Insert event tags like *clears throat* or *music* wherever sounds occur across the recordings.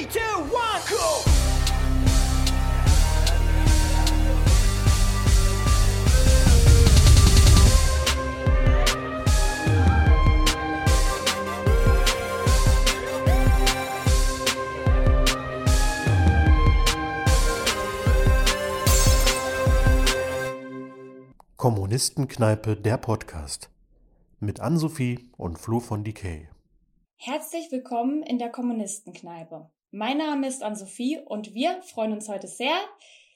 Three, two, one, go! Kommunistenkneipe der Podcast mit Ann-Sophie und Flo von Decay. Herzlich willkommen in der Kommunistenkneipe. Mein Name ist Ann-Sophie und wir freuen uns heute sehr,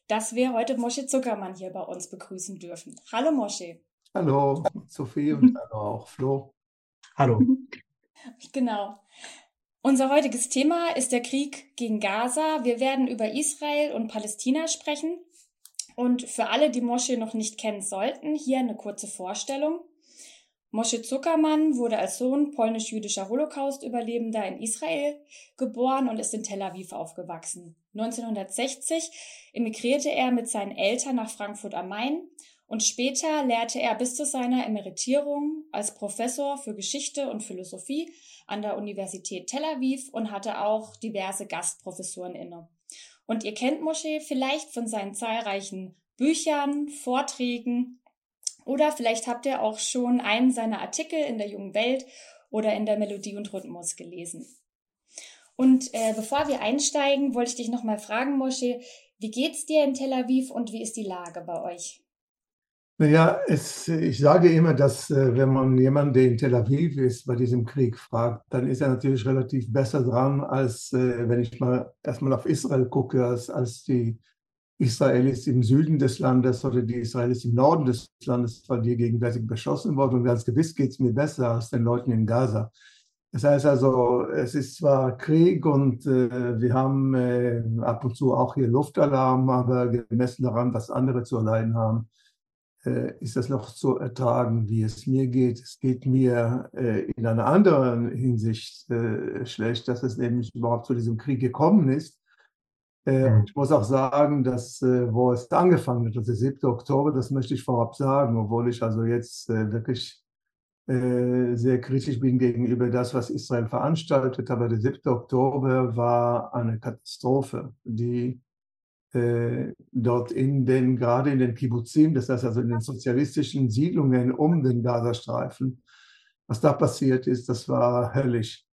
dass wir heute Mosche Zuckermann hier bei uns begrüßen dürfen. Hallo Mosche. Hallo Sophie und hallo auch Flo. Hallo. *laughs* Genau. Unser heutiges Thema ist der Krieg gegen Gaza. Wir werden über Israel und Palästina sprechen. Und für alle, die Mosche noch nicht kennen sollten, hier eine kurze Vorstellung. Moshe Zuckermann wurde als Sohn polnisch-jüdischer Holocaust-Überlebender in Israel geboren und ist in Tel Aviv aufgewachsen. 1960 emigrierte er mit seinen Eltern nach Frankfurt am Main und später lehrte er bis zu seiner Emeritierung als Professor für Geschichte und Philosophie an der Universität Tel Aviv und hatte auch diverse Gastprofessuren inne. Und ihr kennt Moshe vielleicht von seinen zahlreichen Büchern, Vorträgen oder vielleicht habt ihr auch schon einen seiner Artikel in der jungen Welt oder in der Melodie und Rhythmus gelesen. Und äh, bevor wir einsteigen, wollte ich dich nochmal fragen, Moshe, wie geht's dir in Tel Aviv und wie ist die Lage bei euch? Naja, es, ich sage immer, dass äh, wenn man jemanden, der in Tel Aviv ist, bei diesem Krieg fragt, dann ist er natürlich relativ besser dran, als äh, wenn ich mal erstmal auf Israel gucke, als, als die Israelis im Süden des Landes oder die Israelis im Norden des Landes, weil die gegenwärtig beschossen wurden. Und ganz gewiss geht es mir besser als den Leuten in Gaza. Das heißt also, es ist zwar Krieg und äh, wir haben äh, ab und zu auch hier Luftalarm, aber gemessen daran, was andere zu erleiden haben, äh, ist das noch zu ertragen, wie es mir geht. Es geht mir äh, in einer anderen Hinsicht äh, schlecht, dass es nämlich überhaupt zu diesem Krieg gekommen ist mhm. Ich muss auch sagen, dass, äh, wo es angefangen hat, also der 7. Oktober, das möchte ich vorab sagen, obwohl ich also jetzt äh, wirklich sehr kritisch bin gegenüber das, was Israel veranstaltet. Aber der 7. Oktober war eine Katastrophe, die dort in den, gerade in den Kibbuzim, das heißt also in den sozialistischen Siedlungen um den Gazastreifen, was da passiert ist, das war höllisch.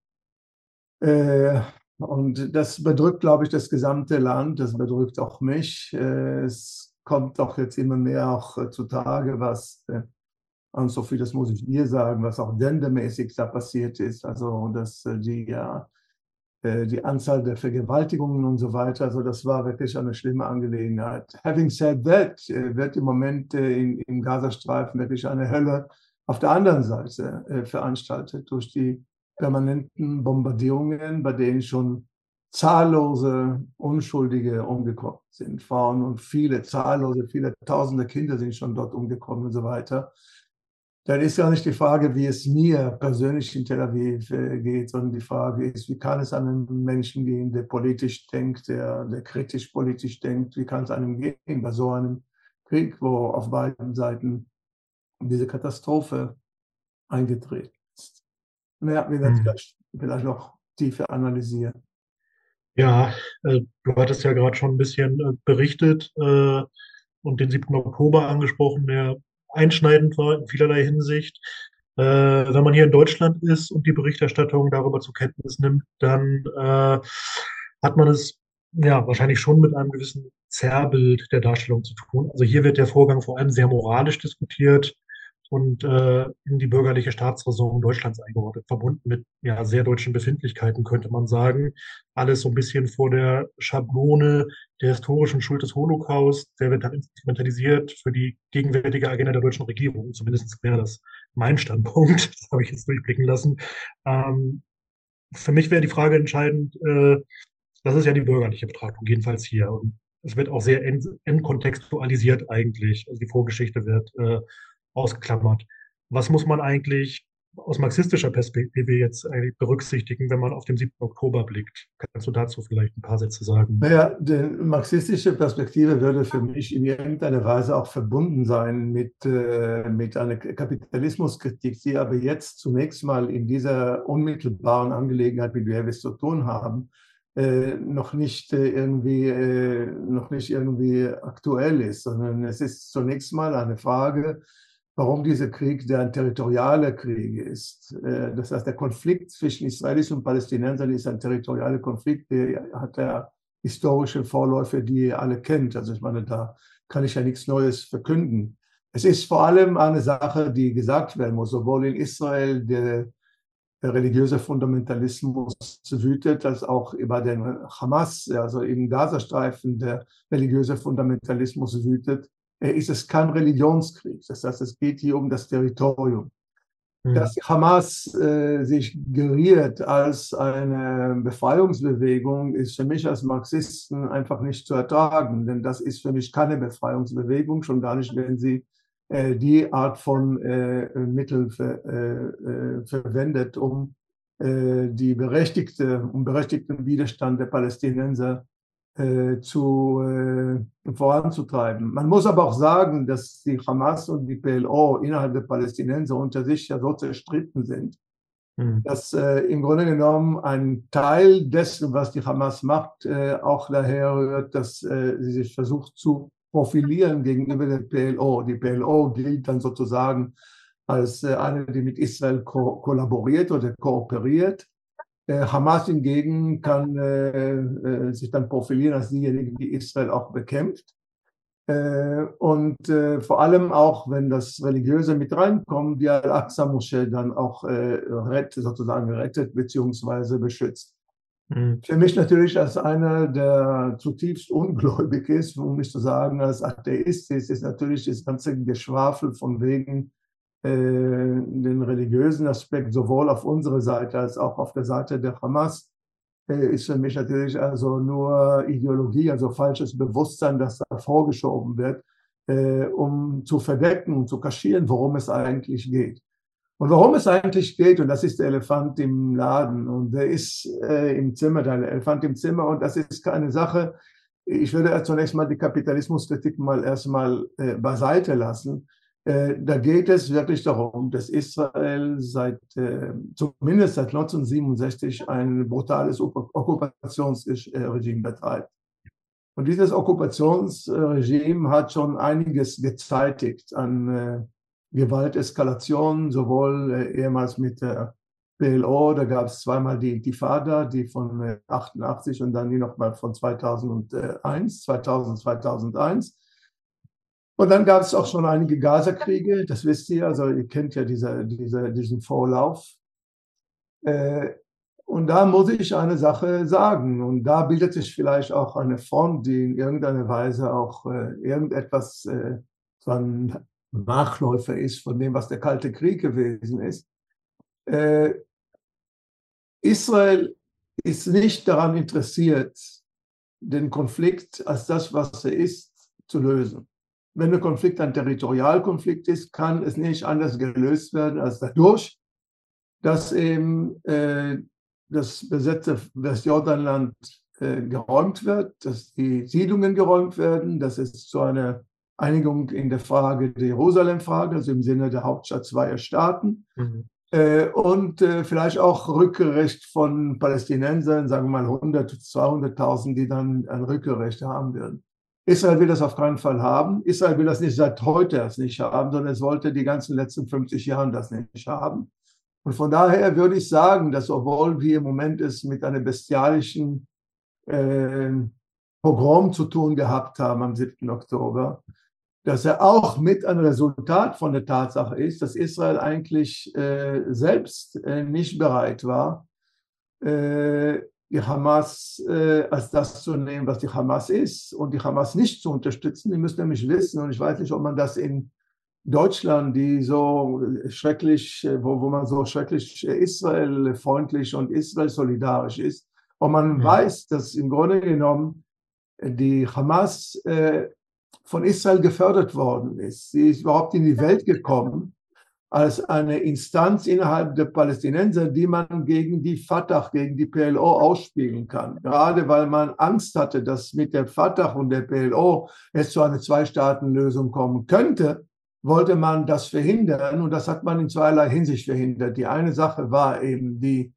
Und das bedrückt, glaube ich, das gesamte Land, das bedrückt auch mich. Äh, es kommt doch jetzt immer mehr auch äh, zutage, was, äh, und so viel, das muss ich dir sagen, was auch dendermäßig da passiert ist. Also, dass die, ja, die Anzahl der Vergewaltigungen und so weiter, also das war wirklich eine schlimme Angelegenheit. Having said that, wird im Moment in, im Gazastreifen wirklich eine Hölle auf der anderen Seite veranstaltet durch die permanenten Bombardierungen, bei denen schon zahllose Unschuldige umgekommen sind, Frauen und viele, zahllose, viele tausende Kinder sind schon dort umgekommen und so weiter. Dann ist ja nicht die Frage, wie es mir persönlich in Tel Aviv äh, geht, sondern die Frage ist, wie kann es einem Menschen gehen, der politisch denkt, der, der kritisch politisch denkt, wie kann es einem gehen bei so einem Krieg, wo auf beiden Seiten diese Katastrophe eingetreten naja, wir werden hm. vielleicht noch tiefer analysieren. Ja, äh, du hattest ja gerade schon ein bisschen äh, berichtet äh, und den 7. Oktober angesprochen, der einschneidend war in vielerlei Hinsicht. Äh, wenn man hier in Deutschland ist und die Berichterstattung darüber zur Kenntnis nimmt, dann äh, hat man es ja wahrscheinlich schon mit einem gewissen Zerrbild der Darstellung zu tun. Also hier wird der Vorgang vor allem sehr moralisch diskutiert und äh, in die bürgerliche Staatsräson Deutschlands eingeordnet, verbunden mit ja, sehr deutschen Befindlichkeiten, könnte man sagen. Alles so ein bisschen vor der Schablone der historischen Schuld des Holocaust. Der wird dann instrumentalisiert für die gegenwärtige Agenda der deutschen Regierung. Zumindest wäre das mein Standpunkt. *laughs* Das habe ich jetzt durchblicken lassen. Ähm, für mich wäre die Frage entscheidend, äh, das ist ja die bürgerliche Betrachtung, jedenfalls hier. Und es wird auch sehr entkontextualisiert eigentlich. Also die Vorgeschichte wird äh, ausgeklammert. Was muss man eigentlich aus marxistischer Perspektive jetzt eigentlich berücksichtigen, wenn man auf den 7. Oktober blickt? Kannst du dazu vielleicht ein paar Sätze sagen? Naja, die marxistische Perspektive würde für mich in irgendeiner Weise auch verbunden sein mit, äh, mit einer Kapitalismuskritik, die aber jetzt zunächst mal in dieser unmittelbaren Angelegenheit, mit der wir es zu tun haben, äh, noch nicht äh, irgendwie äh, noch nicht irgendwie aktuell ist, sondern es ist zunächst mal eine Frage, warum dieser Krieg ein territorialer Krieg ist. Äh, das heißt, der Konflikt zwischen Israelis und Palästinensern ist ein territorialer Konflikt, der hat ja historische Vorläufe, die ihr alle kennt. Also ich meine, da kann ich ja nichts Neues verkünden. Es ist vor allem eine Sache, die gesagt werden muss, sowohl in Israel der religiöse Fundamentalismus wütet, als auch über den Hamas, also im Gazastreifen der religiöse Fundamentalismus wütet, ist es kein Religionskrieg. Das heißt, es geht hier um das Territorium. Mhm. Dass Hamas äh, sich geriert als eine Befreiungsbewegung, ist für mich als Marxisten einfach nicht zu ertragen, denn das ist für mich keine Befreiungsbewegung, schon gar nicht, wenn sie äh, die Art von äh, Mitteln ver, äh, äh, verwendet, um äh, die berechtigte, um berechtigten Widerstand der Palästinenser zu, voranzutreiben. Man muss aber auch sagen, dass die Hamas und die PLO innerhalb der Palästinenser unter sich ja so zerstritten sind, mhm. dass im Grunde genommen ein Teil dessen, was die Hamas macht, auch daher rührt, dass sie sich versucht zu profilieren gegenüber der PLO. Die PLO gilt dann sozusagen als äh, eine, die mit Israel ko kollaboriert oder kooperiert. Äh, Hamas hingegen kann äh, äh, sich dann profilieren als diejenigen, die Israel auch bekämpft. Und vor allem auch, wenn das Religiöse mit reinkommt, die Al-Aqsa-Moschee dann auch rettet, sozusagen rettet bzw. beschützt. Mhm. Für mich natürlich als einer, der zutiefst ungläubig ist, um nicht zu sagen als Atheist ist, ist natürlich das ganze Geschwafel von wegen den religiösen Aspekt sowohl auf unserer Seite als auch auf der Seite der Hamas äh, ist für mich natürlich also nur Ideologie, also falsches Bewusstsein, das da vorgeschoben wird, äh, um zu verdecken und zu kaschieren, worum es eigentlich geht. Und worum es eigentlich geht, und das ist der Elefant im Laden, und der ist äh, im Zimmer, der Elefant im Zimmer, und das ist keine Sache, ich würde zunächst mal die Kapitalismuskritik mal erstmal äh, beiseite lassen. Äh, da geht es wirklich darum, dass Israel seit, äh, zumindest seit 1967 ein brutales Okkupationsregime betreibt. Und dieses Okkupationsregime hat schon einiges gezeitigt an äh, Gewalteskalation, sowohl äh, ehemals mit der PLO, da gab es zweimal die Intifada, die von äh, 88 und dann die nochmal von 2001, 2000, 2001. Und dann gab es auch schon einige Gaza-Kriege, das wisst ihr, also ihr kennt ja diese, diese, diesen Vorlauf. Äh, und da muss ich eine Sache sagen. Und da bildet sich vielleicht auch eine Front, die in irgendeiner Weise auch äh, irgendetwas äh, von Nachläufer ist von dem, was der Kalte Krieg gewesen ist. Israel ist nicht daran interessiert, den Konflikt als das, was er ist, zu lösen. Wenn der Konflikt ein Territorialkonflikt ist, kann es nicht anders gelöst werden als dadurch, dass eben äh, das besetzte Westjordanland äh, geräumt wird, dass die Siedlungen geräumt werden, dass es zu einer Einigung in der Frage der Jerusalem-Frage, also im Sinne der Hauptstadt zweier Staaten. Mhm. Äh, und äh, vielleicht auch Rückgerecht von Palästinensern, sagen wir mal 100, 200.000, die dann ein Rückgerecht haben werden. Israel will das auf keinen Fall haben. Israel will das nicht seit heute erst nicht haben, sondern es wollte die ganzen letzten 50 Jahre das nicht haben. Und von daher würde ich sagen, dass obwohl wir im Moment es mit einem bestialischen äh, Pogrom zu tun gehabt haben am 7. Oktober, dass er auch mit ein Resultat von der Tatsache ist, dass Israel eigentlich äh, selbst äh, nicht bereit war, äh, die Hamas äh, als das zu nehmen, was die Hamas ist und die Hamas nicht zu unterstützen. Die müssen nämlich wissen, und ich weiß nicht, ob man das in Deutschland, die so schrecklich, äh, wo, wo man so schrecklich Israel freundlich und Israel solidarisch ist, ob man ja. weiß, dass im Grunde genommen die Hamas äh, von Israel gefördert worden ist. Sie ist überhaupt in die Welt gekommen als eine Instanz innerhalb der Palästinenser, die man gegen die Fatah, gegen die PLO ausspielen kann. Gerade weil man Angst hatte, dass mit der Fatah und der PLO es zu einer Zwei-Staaten-Lösung kommen könnte, wollte man das verhindern und das hat man in zweierlei Hinsicht verhindert. Die eine Sache war eben die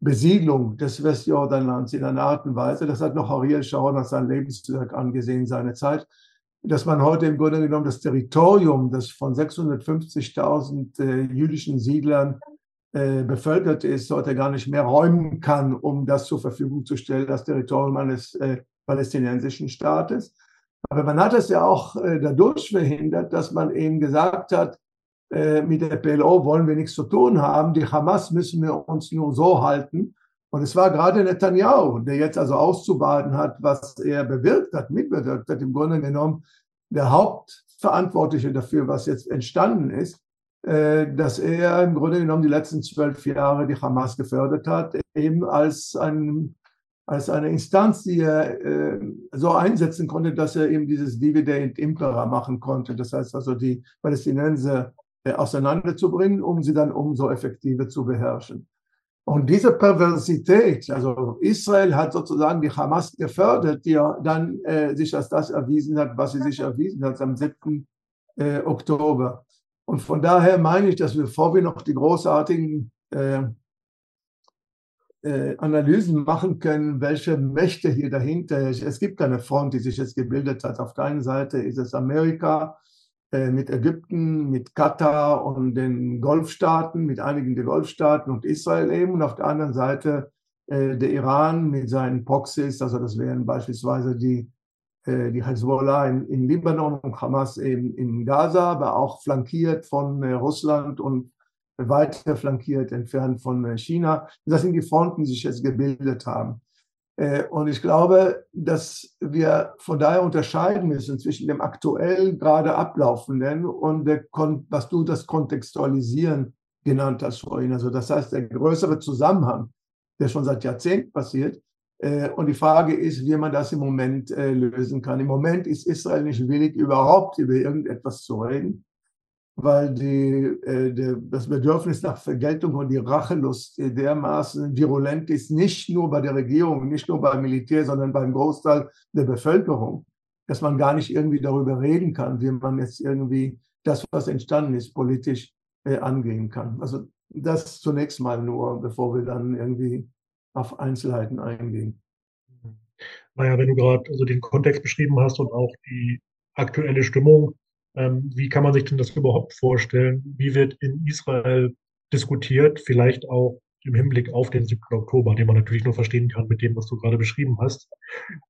Besiedlung des Westjordanlands in einer Art und Weise, das hat noch Ariel Sharon als sein Lebenswerk angesehen, seine Zeit, dass man heute im Grunde genommen das Territorium, das von 650.000 äh, jüdischen Siedlern äh, bevölkert ist, heute gar nicht mehr räumen kann, um das zur Verfügung zu stellen, das Territorium eines äh, palästinensischen Staates. Aber man hat es ja auch äh, dadurch verhindert, dass man eben gesagt hat, äh, mit der PLO wollen wir nichts zu tun haben, die Hamas müssen wir uns nur so halten. Und es war gerade Netanyahu, der jetzt also auszubaden hat, was er bewirkt hat, mitbewirkt hat, im Grunde genommen der Hauptverantwortliche dafür, was jetzt entstanden ist, äh, dass er im Grunde genommen die letzten zwölf Jahre die Hamas gefördert hat, eben als, ein, als eine Instanz, die er äh, so einsetzen konnte, dass er eben dieses Dividend Impera machen konnte. Das heißt also, die Palästinenser äh, auseinanderzubringen, um sie dann umso effektiver zu beherrschen. Und diese Perversität, also Israel hat sozusagen die Hamas gefördert, die ja dann äh, sich als das erwiesen hat, was sie sich erwiesen hat am 7. Äh, Oktober. Und von daher meine ich, dass wir, bevor wir noch die großartigen äh, äh, Analysen machen können, welche Mächte hier dahinter, es gibt keine Front, die sich jetzt gebildet hat. Auf der einen Seite ist es Amerika, mit Ägypten, mit Katar und den Golfstaaten, mit einigen der Golfstaaten und Israel eben und auf der anderen Seite äh, der Iran mit seinen Proxys, also das wären beispielsweise die, äh, die Hezbollah in, in Libanon und Hamas eben in Gaza, aber auch flankiert von Russland und weiter flankiert entfernt von China. Das sind die Fronten, die sich jetzt gebildet haben. Äh, und ich glaube, dass wir von daher unterscheiden müssen zwischen dem aktuell gerade ablaufenden und der, was du das Kontextualisieren genannt hast vorhin. Also das heißt, der größere Zusammenhang, der schon seit Jahrzehnten passiert. Äh, und die Frage ist, wie man das im Moment äh, lösen kann. Im Moment ist Israel nicht willig, überhaupt über irgendetwas zu reden weil die, äh, der, das Bedürfnis nach Vergeltung und die Rachelust dermaßen virulent ist, nicht nur bei der Regierung, nicht nur beim Militär, sondern beim Großteil der Bevölkerung, dass man gar nicht irgendwie darüber reden kann, wie man jetzt irgendwie das, was entstanden ist, politisch äh, angehen kann. Also das zunächst mal nur, bevor wir dann irgendwie auf Einzelheiten eingehen. Naja, wenn du gerade also den Kontext beschrieben hast und auch die aktuelle Stimmung, ähm, wie kann man sich denn das überhaupt vorstellen? Wie wird in Israel diskutiert, vielleicht auch im Hinblick auf den 7. Oktober, den man natürlich nur verstehen kann mit dem, was du gerade beschrieben hast.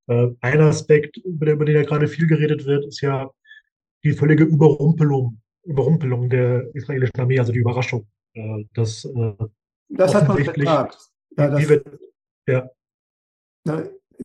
Äh, ein Aspekt, über den ja gerade viel geredet wird, ist ja die völlige Überrumpelung, Überrumpelung der israelischen Armee, also die Überraschung. Äh, dass, äh, das hat man vertagt. Ja, das, wird, ja.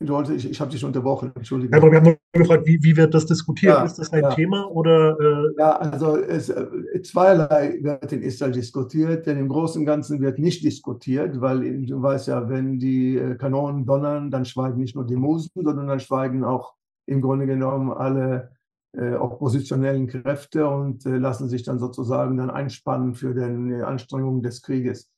Leute, ich, ich habe dich unterbrochen, Entschuldigung. aber wir haben nur gefragt, wie, wie wird das diskutiert? Ja, ist das ein ja. Thema oder? Äh ja, also es, äh, zweierlei wird in Israel diskutiert, denn im Großen und Ganzen wird nicht diskutiert, weil du weißt ja, wenn die äh, Kanonen donnern, dann schweigen nicht nur die Musen, sondern dann schweigen auch im Grunde genommen alle äh, oppositionellen Kräfte und äh, lassen sich dann sozusagen dann einspannen für die Anstrengungen des Krieges.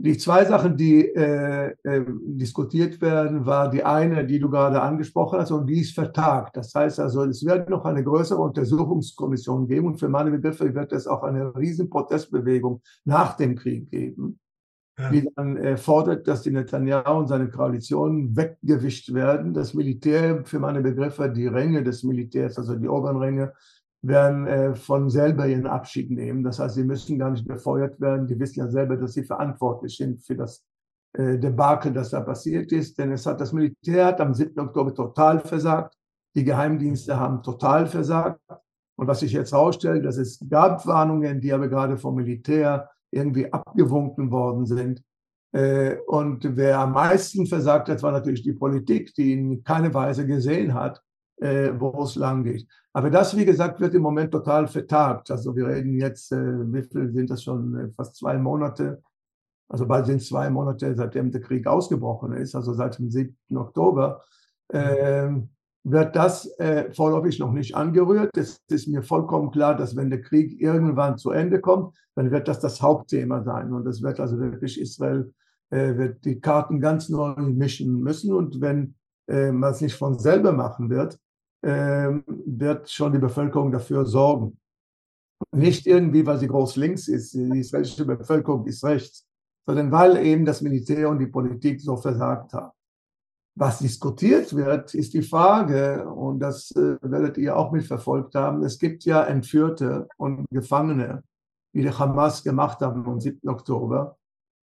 Die zwei Sachen, die äh, äh, diskutiert werden, war die eine, die du gerade angesprochen hast, und die ist vertagt. Das heißt also, es wird noch eine größere Untersuchungskommission geben und für meine Begriffe wird es auch eine riesen Protestbewegung nach dem Krieg geben, ja. die dann äh, fordert, dass die Netanyahu und seine Koalition weggewischt werden. Das Militär, für meine Begriffe, die Ränge des Militärs, also die oberen Ränge, werden äh, von selber ihren Abschied nehmen. Das heißt, sie müssen gar nicht befeuert werden. Die wissen ja selber, dass sie verantwortlich sind für das äh, Debakel, das da passiert ist. Denn es hat das Militär hat am 7. Oktober total versagt. Die Geheimdienste haben total versagt. Und was sich jetzt herausstellt, dass es gab Warnungen, die aber gerade vom Militär irgendwie abgewunken worden sind. Äh, und wer am meisten versagt hat, war natürlich die Politik, die in keine Weise gesehen hat, äh, wo es lang geht. Aber das, wie gesagt, wird im Moment total vertagt. Also wir reden jetzt, äh, wie viel sind das schon, äh, fast zwei Monate, also bald sind zwei Monate, seitdem der Krieg ausgebrochen ist, also seit dem 7. Oktober, äh, wird das äh, vorläufig noch nicht angerührt. Es ist mir vollkommen klar, dass wenn der Krieg irgendwann zu Ende kommt, dann wird das das Hauptthema sein. Und es wird also wirklich Israel, äh, wird die Karten ganz neu mischen müssen. Und wenn äh, man es nicht von selber machen wird, wird schon die Bevölkerung dafür sorgen. Nicht irgendwie, weil sie groß links ist, die israelische Bevölkerung ist rechts, sondern weil eben das Militär und die Politik so versagt haben. Was diskutiert wird, ist die Frage, und das äh, werdet ihr auch mitverfolgt haben, es gibt ja Entführte und Gefangene, die die Hamas gemacht haben am 7. Oktober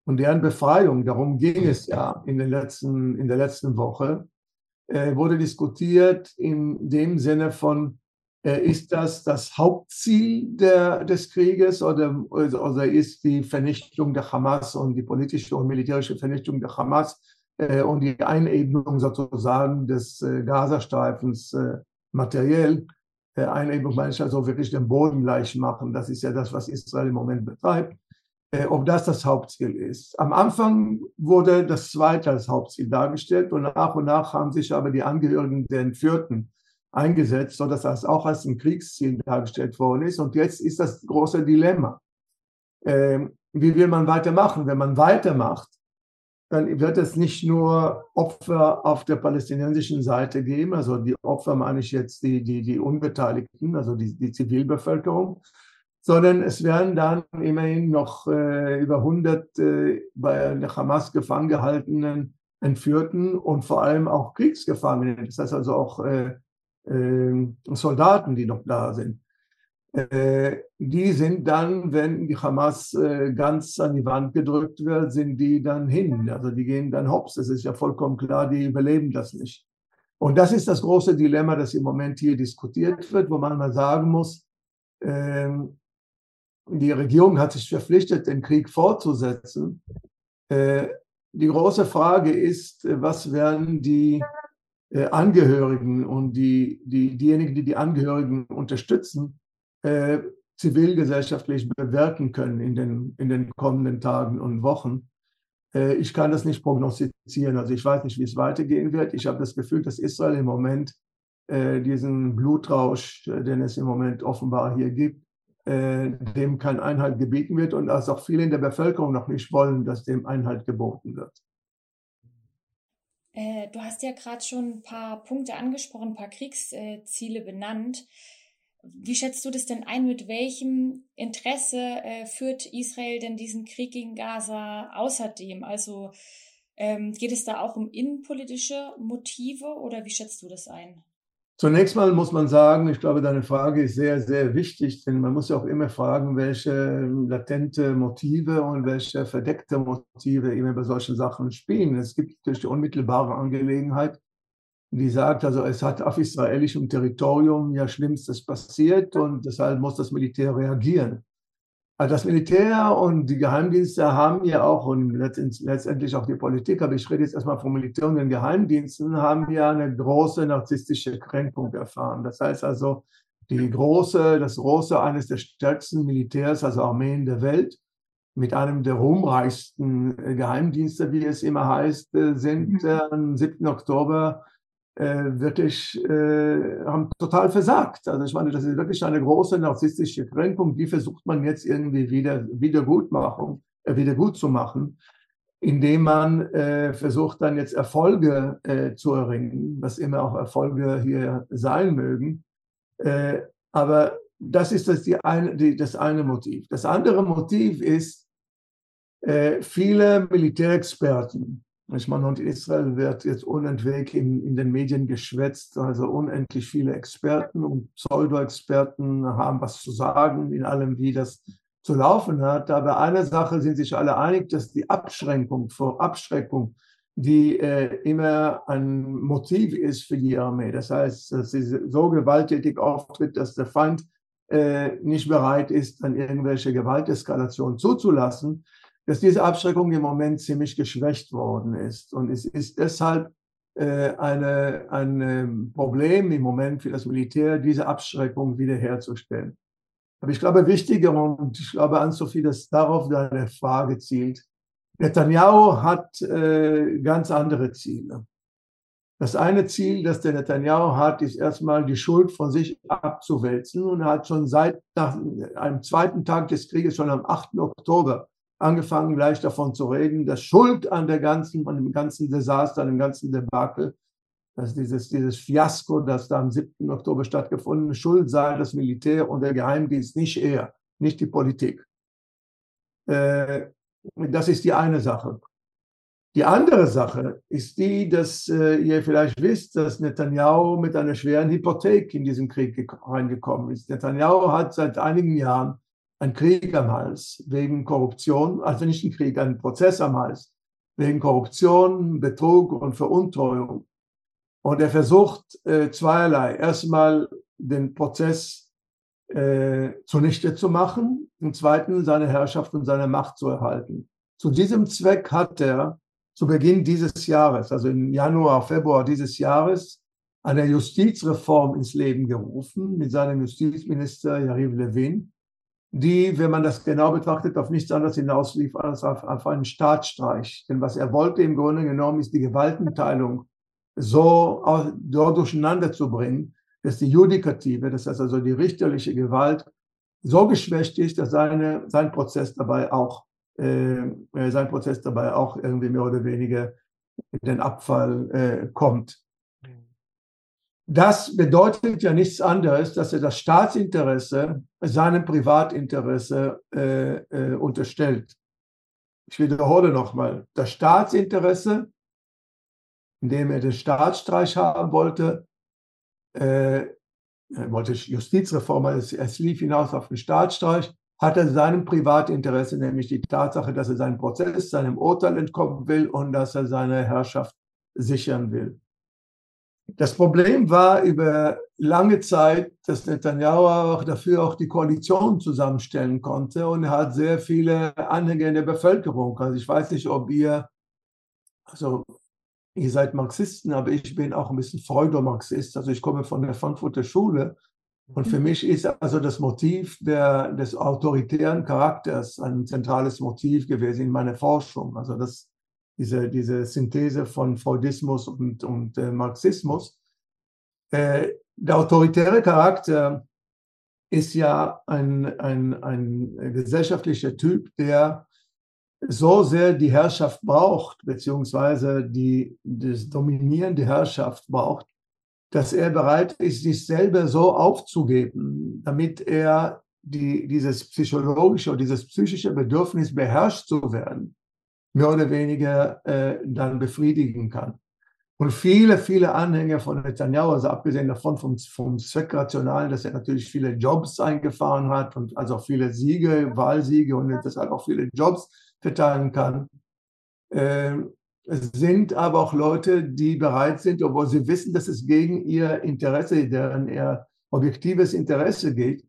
und deren Befreiung, darum ging es ja in, den letzten, in der letzten Woche, äh, wurde diskutiert in dem Sinne von, äh, ist das das Hauptziel der, des Krieges oder, oder ist die Vernichtung der Hamas und die politische und militärische Vernichtung der Hamas äh, und die Einebnung sozusagen des Gazastreifens materiell. Einebnung meine ich also wirklich den Boden gleich machen. Das ist ja das, was Israel im Moment betreibt. Äh, ob das das Hauptziel ist. Am Anfang wurde das zweite als Hauptziel dargestellt und nach und nach haben sich aber die Angehörigen der Entführten eingesetzt, sodass das auch als ein Kriegsziel dargestellt worden ist. Und jetzt ist das große Dilemma. Ähm, wie will man weitermachen? Wenn man weitermacht, dann wird es nicht nur Opfer auf der palästinensischen Seite geben, also die Opfer meine ich jetzt die, die, die Unbeteiligten, also die, die Zivilbevölkerung, sondern es werden dann immerhin noch äh, über 100 äh, bei der Hamas gefangen gehaltenen Entführten und vor allem auch Kriegsgefangene, das heißt also auch äh, ähm, Soldaten, die noch da sind. Äh, die sind dann, wenn die Hamas äh, ganz an die Wand gedrückt wird, sind die dann hin. Also die gehen dann hops. Es ist ja vollkommen klar, die überleben das nicht. Und das ist das große Dilemma, das im Moment hier diskutiert wird, wo man mal sagen muss, ähm, die Regierung hat sich verpflichtet, den Krieg fortzusetzen. Äh, die große Frage ist, was werden die Angehörigen und die, die, diejenigen, die die Angehörigen unterstützen, äh, zivilgesellschaftlich bewirken können in den, in den kommenden Tagen und Wochen. Äh, ich kann das nicht prognostizieren. Also ich weiß nicht, wie es weitergehen wird. Ich habe das Gefühl, dass Israel im Moment äh, diesen Blutrausch, äh, den es im Moment offenbar hier gibt, äh, dem kein Einhalt gebieten wird und dass auch viele in der Bevölkerung noch nicht wollen, dass dem Einhalt geboten wird. Äh, du hast ja gerade schon ein paar Punkte angesprochen, ein paar Kriegsziele benannt. Wie schätzt du das denn ein? Mit welchem Interesse äh, führt Israel denn diesen Krieg gegen Gaza außerdem? Also ähm, geht es da auch um innenpolitische Motive oder wie schätzt du das ein? Zunächst mal muss man sagen, ich glaube, deine Frage ist sehr, sehr wichtig, denn man muss ja auch immer fragen, welche latente Motive und welche verdeckte Motive immer bei solchen Sachen spielen. Es gibt natürlich die unmittelbare Angelegenheit, die sagt, also es hat auf israelischem Territorium ja Schlimmstes passiert und deshalb muss das Militär reagieren. Also das Militär und die Geheimdienste haben ja auch und letztendlich auch die Politik, aber ich rede jetzt erstmal vom Militär und den Geheimdiensten, haben ja eine große narzisstische Kränkung erfahren. Das heißt also, die große, das große, eines der stärksten Militärs, also Armeen der Welt, mit einem der ruhmreichsten Geheimdienste, wie es immer heißt, äh, sind mhm. am 7. Oktober äh, wirklich äh, haben total versagt. Also ich meine, das ist wirklich eine große narzisstische Kränkung, die versucht man jetzt irgendwie wieder wieder gut machen, äh, wieder gut zu machen, indem man äh, versucht dann jetzt Erfolge äh, zu erringen, was immer auch Erfolge hier sein mögen. Äh, aber das ist das, die eine, die, das eine Motiv. Das andere Motiv ist, äh, viele Militärexperten ich meine, und Israel wird jetzt unentwegt in, in den Medien geschwätzt. Also unendlich viele Experten und Pseudo-Experten haben was zu sagen in allem, wie das zu laufen hat. Aber eine Sache sind sich alle einig, dass die Abschränkung vor Abschreckung, die äh, immer ein Motiv ist für die Armee. Das heißt, dass sie so gewalttätig auftritt, dass der Feind äh, nicht bereit ist, dann irgendwelche Gewalteskalationen zuzulassen dass diese Abschreckung im Moment ziemlich geschwächt worden ist. Und es ist deshalb äh, eine, ein Problem im Moment für das Militär, diese Abschreckung wiederherzustellen. Aber ich glaube, wichtiger, und ich glaube, Ann-Sophie, dass darauf deine Frage zielt, Netanyahu hat äh, ganz andere Ziele. Das eine Ziel, das der Netanyahu hat, ist erstmal die Schuld von sich abzuwälzen und er hat schon seit nach einem zweiten Tag des Krieges, schon am 8. Oktober, angefangen gleich davon zu reden, dass Schuld an der ganzen, an dem ganzen Desaster, an dem ganzen Debakel, dass dieses, dieses Fiasko, das da am 7. Oktober stattgefunden ist, Schuld sei das Militär und der Geheimdienst, nicht er, nicht die Politik. Äh, Das ist die eine Sache. Die andere Sache ist die, dass äh, ihr vielleicht wisst, dass Netanyahu mit einer schweren Hypothek in diesen Krieg reingekommen ist. Netanyahu hat seit einigen Jahren einen Krieg am Hals wegen Korruption, also nicht einen Krieg, einen Prozess am Hals wegen Korruption, Betrug und Veruntreuung. Und er versucht äh, zweierlei. Erstmal den Prozess äh, zunichte zu machen und zweitens seine Herrschaft und seine Macht zu erhalten. Zu diesem Zweck hat er zu Beginn dieses Jahres, also im Januar, Februar dieses Jahres, eine Justizreform ins Leben gerufen mit seinem Justizminister Yariv Levin, die, wenn man das genau betrachtet, auf nichts anderes hinauslief als auf, auf einen Staatsstreich. Denn was er wollte im Grunde genommen, ist die Gewaltenteilung so, so durcheinander zu bringen, dass die Judikative, das heißt also die richterliche Gewalt, so geschwächt ist, dass seine, sein Prozess dabei auch äh, äh, sein Prozess dabei auch irgendwie mehr oder weniger in den Abfall äh, kommt. Das bedeutet ja nichts anderes, dass er das Staatsinteresse seinem Privatinteresse äh, äh, unterstellt. Ich wiederhole nochmal, das Staatsinteresse, indem er den Staatsstreich haben wollte, äh, er wollte Justizreform, es, es lief hinaus auf den Staatsstreich, hat er seinem Privatinteresse, nämlich die Tatsache, dass er seinen Prozess, seinem Urteil entkommen will und dass er seine Herrschaft sichern will. Das Problem war über lange Zeit, dass Netanyahu auch dafür auch die Koalition zusammenstellen konnte und er hat sehr viele Anhänger in der Bevölkerung. Also ich weiß nicht, ob ihr, also ihr seid Marxisten, aber ich bin auch ein bisschen Freudomarxist. Also ich komme von der Frankfurter Schule und für mhm. mich ist also das Motiv der, des autoritären Charakters ein zentrales Motiv gewesen in meiner Forschung. Also das, diese, diese Synthese von Freudismus und, und äh, Marxismus. Äh, der autoritäre Charakter ist ja ein, ein, ein gesellschaftlicher Typ, der so sehr die Herrschaft braucht, beziehungsweise die das dominierende Herrschaft braucht, dass er bereit ist, sich selber so aufzugeben, damit er die, dieses psychologische oder dieses psychische Bedürfnis beherrscht zu werden, mehr oder weniger äh, dann befriedigen kann. Und viele, viele Anhänger von Netanyahu, also abgesehen davon vom, vom Zweckrationalen, dass er natürlich viele Jobs eingefahren hat und also auch viele Siege, Wahlsiege und deshalb auch viele Jobs verteilen kann, äh, sind aber auch Leute, die bereit sind, obwohl sie wissen, dass es gegen ihr Interesse, deren ihr objektives Interesse geht,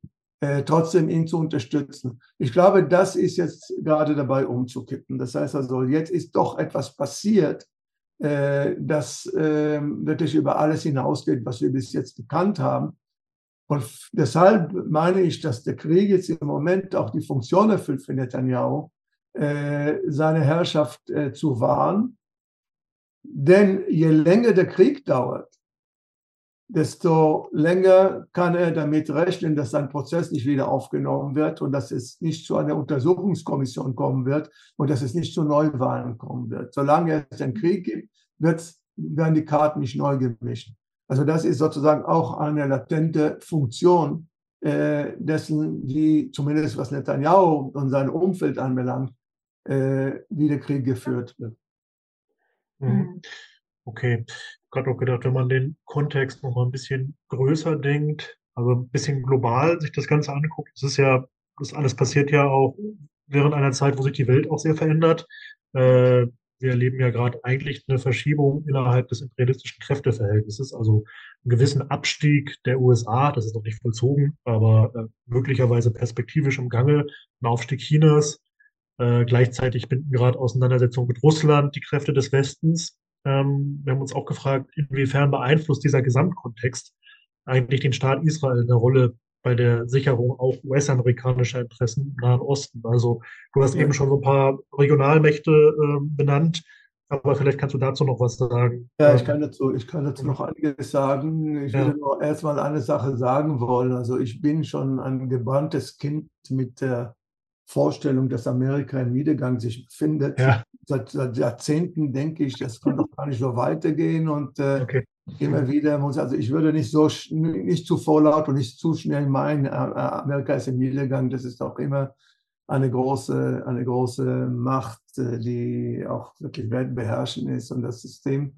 äh, trotzdem ihn zu unterstützen. Ich glaube, das ist jetzt gerade dabei umzukippen. Das heißt also, jetzt ist doch etwas passiert, äh, das äh, wirklich über alles hinausgeht, was wir bis jetzt gekannt haben. Und deshalb meine ich, dass der Krieg jetzt im Moment auch die Funktion erfüllt für Netanyahu, äh, seine Herrschaft äh, zu wahren denn je länger der Krieg dauert, desto länger kann er damit rechnen, dass sein Prozess nicht wieder aufgenommen wird und dass es nicht zu einer Untersuchungskommission kommen wird und dass es nicht zu Neuwahlen kommen wird. Solange es einen Krieg gibt, wird, werden die Karten nicht neu gemischt. Also das ist sozusagen auch eine latente Funktion äh, dessen, die zumindest was Netanyahu und sein Umfeld anbelangt, äh, wie der Krieg geführt wird. Mhm. Okay, gerade auch gedacht, wenn man den Kontext noch mal ein bisschen größer denkt, also ein bisschen global sich das Ganze anguckt, es ist ja, das alles passiert ja auch während einer Zeit, wo sich die Welt auch sehr verändert. Äh, wir erleben ja gerade eigentlich eine Verschiebung innerhalb des imperialistischen Kräfteverhältnisses, also einen gewissen Abstieg der USA, das ist noch nicht vollzogen, aber äh, möglicherweise perspektivisch im Gange, ein Aufstieg Chinas, äh, gleichzeitig binden gerade Auseinandersetzungen mit Russland die Kräfte des Westens. Ähm, wir haben uns auch gefragt, inwiefern beeinflusst dieser Gesamtkontext eigentlich den Staat Israel eine Rolle bei der Sicherung auch US-amerikanischer Interessen im Nahen Osten. Also du hast ja. eben schon so ein paar Regionalmächte äh, benannt, aber vielleicht kannst du dazu noch was sagen. Ja, ich kann dazu, ich kann dazu noch einiges sagen. Ich ja. würde nur erstmal eine Sache sagen wollen. Also ich bin schon ein gebranntes Kind mit der Vorstellung, dass Amerika im Niedergang sich befindet. Ja. Seit, seit, Jahrzehnten denke ich, das kann doch gar nicht so weitergehen und äh, okay. immer wieder muss, also ich würde nicht so, nicht zu vorlaut und nicht zu schnell meinen, äh, Amerika ist im Niedergang, das ist auch immer eine große, eine große Macht, äh, die auch wirklich weltbeherrschend ist und das System,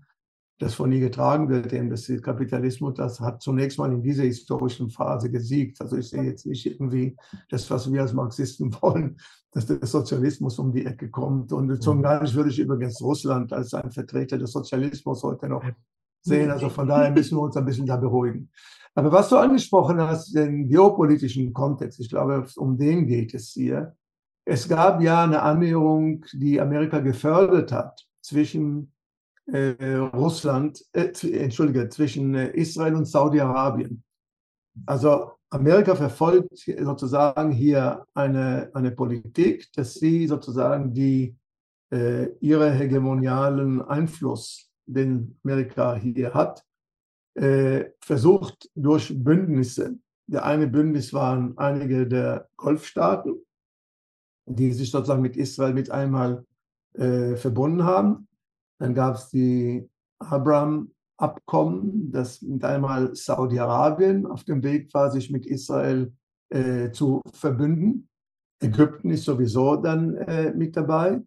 das von ihr getragen wird, eben das Kapitalismus, das hat zunächst mal in dieser historischen Phase gesiegt. Also ich sehe jetzt nicht irgendwie das, was wir als Marxisten *laughs* wollen, dass der Sozialismus um die Ecke kommt. Und zum mhm. gar nicht würde ich übrigens Russland als ein Vertreter des Sozialismus heute noch sehen. Also von daher müssen wir uns ein bisschen da beruhigen. Aber was du angesprochen hast, den geopolitischen Kontext, ich glaube, um den geht es hier. Es gab ja eine Annäherung, die Amerika gefördert hat zwischen äh, Russland, äh, entschuldige, zwischen äh, Israel und Saudi-Arabien. Also Amerika verfolgt sozusagen hier eine, eine Politik, dass sie sozusagen die, äh, ihre hegemonialen Einfluss, den Amerika hier hat, äh, versucht durch Bündnisse. Der eine Bündnis waren einige der Golfstaaten, die sich sozusagen mit Israel mit einmal äh, verbunden haben. Dann gab es die Abraham-Abkommen, das mit einmal Saudi-Arabien auf dem Weg war, sich mit Israel äh, zu verbünden. Ägypten ist sowieso dann äh, mit dabei.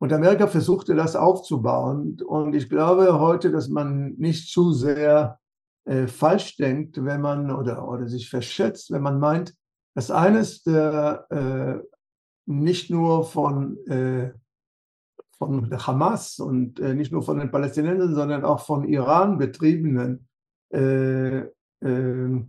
Und Amerika versuchte das aufzubauen. Und ich glaube heute, dass man nicht zu sehr äh, falsch denkt, wenn man oder, oder sich verschätzt, wenn man meint, dass eines der äh, nicht nur von äh, von Hamas und äh, nicht nur von den Palästinensern, sondern auch von Iran betriebenen äh, äh,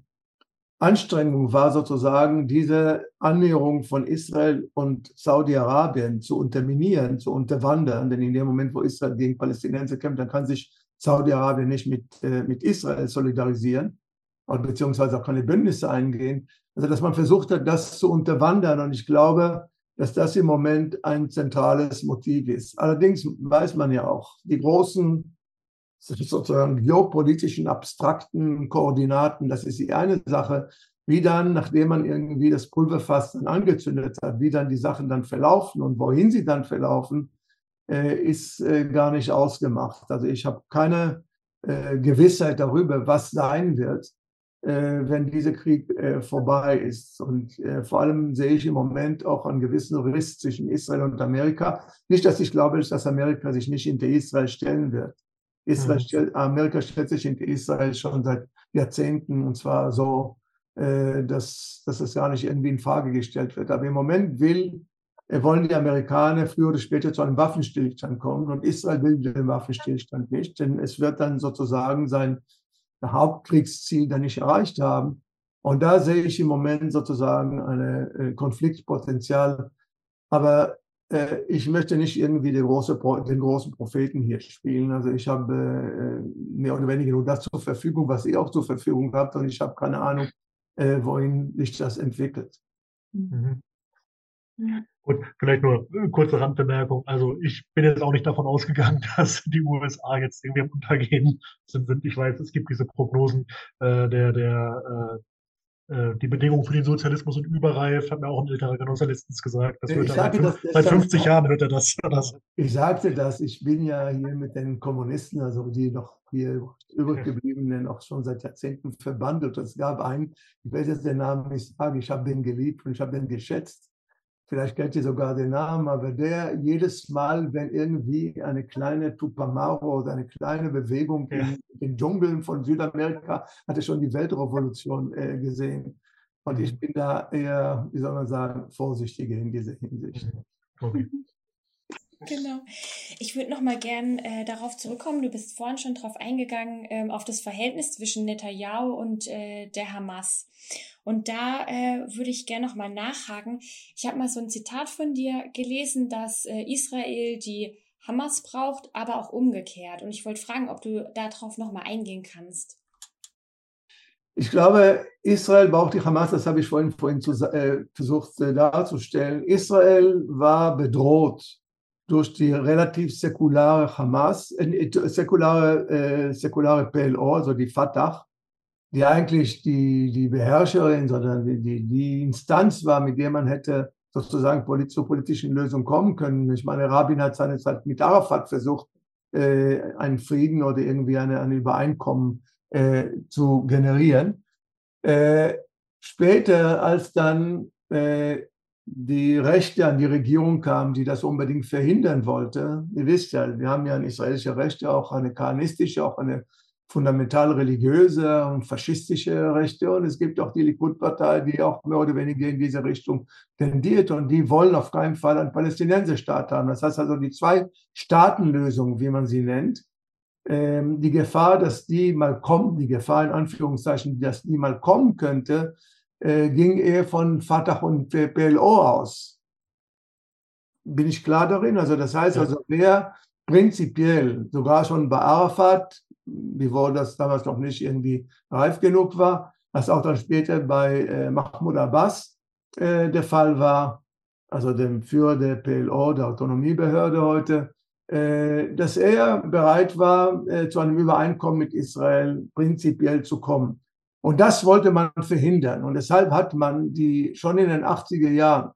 Anstrengung war sozusagen, diese Annäherung von Israel und Saudi-Arabien zu unterminieren, zu unterwandern. Denn in dem Moment, wo Israel gegen Palästinenser kämpft, dann kann sich Saudi-Arabien nicht mit, äh, mit Israel solidarisieren beziehungsweise auch keine Bündnisse eingehen. Also dass man versucht hat, das zu unterwandern. Und ich glaube, dass das im Moment ein zentrales Motiv ist. Allerdings weiß man ja auch, die großen sozusagen geopolitischen, abstrakten Koordinaten, das ist die eine Sache, wie dann, nachdem man irgendwie das Pulverfass dann angezündet hat, wie dann die Sachen dann verlaufen und wohin sie dann verlaufen, äh, ist äh, gar nicht ausgemacht. Also ich habe keine äh, Gewissheit darüber, was sein wird. Äh, wenn dieser Krieg äh, vorbei ist. Und äh, vor allem sehe ich im Moment auch einen gewissen Riss zwischen Israel und Amerika. Nicht, dass ich glaube, dass Amerika sich nicht hinter Israel stellen wird. Israel mhm. stellt, Amerika stellt sich hinter Israel schon seit Jahrzehnten und zwar so, dass, dass es gar nicht irgendwie in Frage gestellt wird. Aber im Moment will, wollen die Amerikaner früher oder später zu einem Waffenstillstand kommen und Israel will den Waffenstillstand nicht, denn es wird dann sozusagen sein Hauptkriegsziel dann nicht erreicht haben. Und da sehe ich im Moment sozusagen ein Konfliktpotenzial. Aber äh, ich möchte nicht irgendwie den, große, den, großen Propheten hier spielen. Also ich habe äh, mehr oder weniger nur das zur Verfügung, was ihr auch zur Verfügung habt. Und ich habe keine Ahnung, äh, wohin sich das entwickelt. Mhm. Und vielleicht nur eine kurze Randbemerkung. Also ich bin jetzt auch nicht davon ausgegangen, *laughs* dass die USA jetzt irgendwie am Untergehen sind. Ich weiß, es gibt diese Prognosen äh, der, der äh, äh die Bedingungen für den Sozialismus sind überreif, hat mir auch ein älterer Genosse letztens gesagt. Das wird seit, das, seit 50 Jahren hört er das, *laughs* das. Ich sagte das, ich bin ja hier mit den Kommunisten, also die noch hier übrig gebliebenen, auch schon seit Jahrzehnten verbandelt. Es gab einen, ich weiß jetzt den Namen nicht sagen, ich habe den geliebt und ich habe den geschätzt vielleicht kennt ihr sogar den Namen, aber der jedes Mal, wenn irgendwie eine kleine Tupamaro oder eine kleine Bewegung ja. in den Dschungeln von Südamerika, hatte schon die Weltrevolution äh, gesehen. Und ich mhm. bin da eher, wie soll man sagen, vorsichtiger in dieser Hinsicht. Mhm. Okay. Genau. Ich würde noch mal gern äh, darauf zurückkommen. Du bist vorhin schon darauf eingegangen, ähm, auf das Verhältnis zwischen Netanyahu und äh, der Hamas. Und da äh, würde ich gerne noch mal nachhaken. Ich habe mal so ein Zitat von dir gelesen, dass äh, Israel die Hamas braucht, aber auch umgekehrt. Und ich wollte fragen, ob du darauf noch mal eingehen kannst. Ich glaube, Israel braucht die Hamas, das habe ich vorhin, vorhin zu, äh, versucht äh, darzustellen. Israel war bedroht durch die relativ säkulare Hamas, äh, säkulare, äh, säkulare PLO, also die Fatah, die eigentlich die, die Beherrscherin, sondern die, die, die Instanz war, mit der man hätte sozusagen polit zur politischen Lösung kommen können. Ich meine, Rabin hat seinerzeit mit Arafat versucht, äh, einen Frieden oder irgendwie eine, ein Übereinkommen äh, zu generieren. Äh, später, als dann äh, die Rechte an die Regierung kamen, die das unbedingt verhindern wollte. Ihr wisst ja, wir haben ja ein israelische Rechte, auch eine kahanistische, auch eine fundamental religiöse und faschistische Rechte. Und es gibt auch die Likud-Partei, die auch mehr oder weniger in diese Richtung tendiert. Und die wollen auf keinen Fall einen palästinensischen Staat haben. Das heißt also die Zwei-Staaten-Lösung, wie man sie nennt, ähm, die Gefahr, dass die mal kommen, die Gefahr in Anführungszeichen, dass die mal kommen könnte, äh, ging eher von Fatah und PLO aus. Bin ich klar darin? Also das heißt also, wer prinzipiell sogar schon bei Arafat, wiewohl das damals noch nicht irgendwie reif genug war, was auch dann später bei äh, Mahmoud Abbas äh, der Fall war, also dem Führer der PLO, der Autonomiebehörde heute, äh, dass er bereit war, äh, zu einem Übereinkommen mit Israel prinzipiell zu kommen. Und das wollte man verhindern. Und deshalb hat man die schon in den 80er Jahren,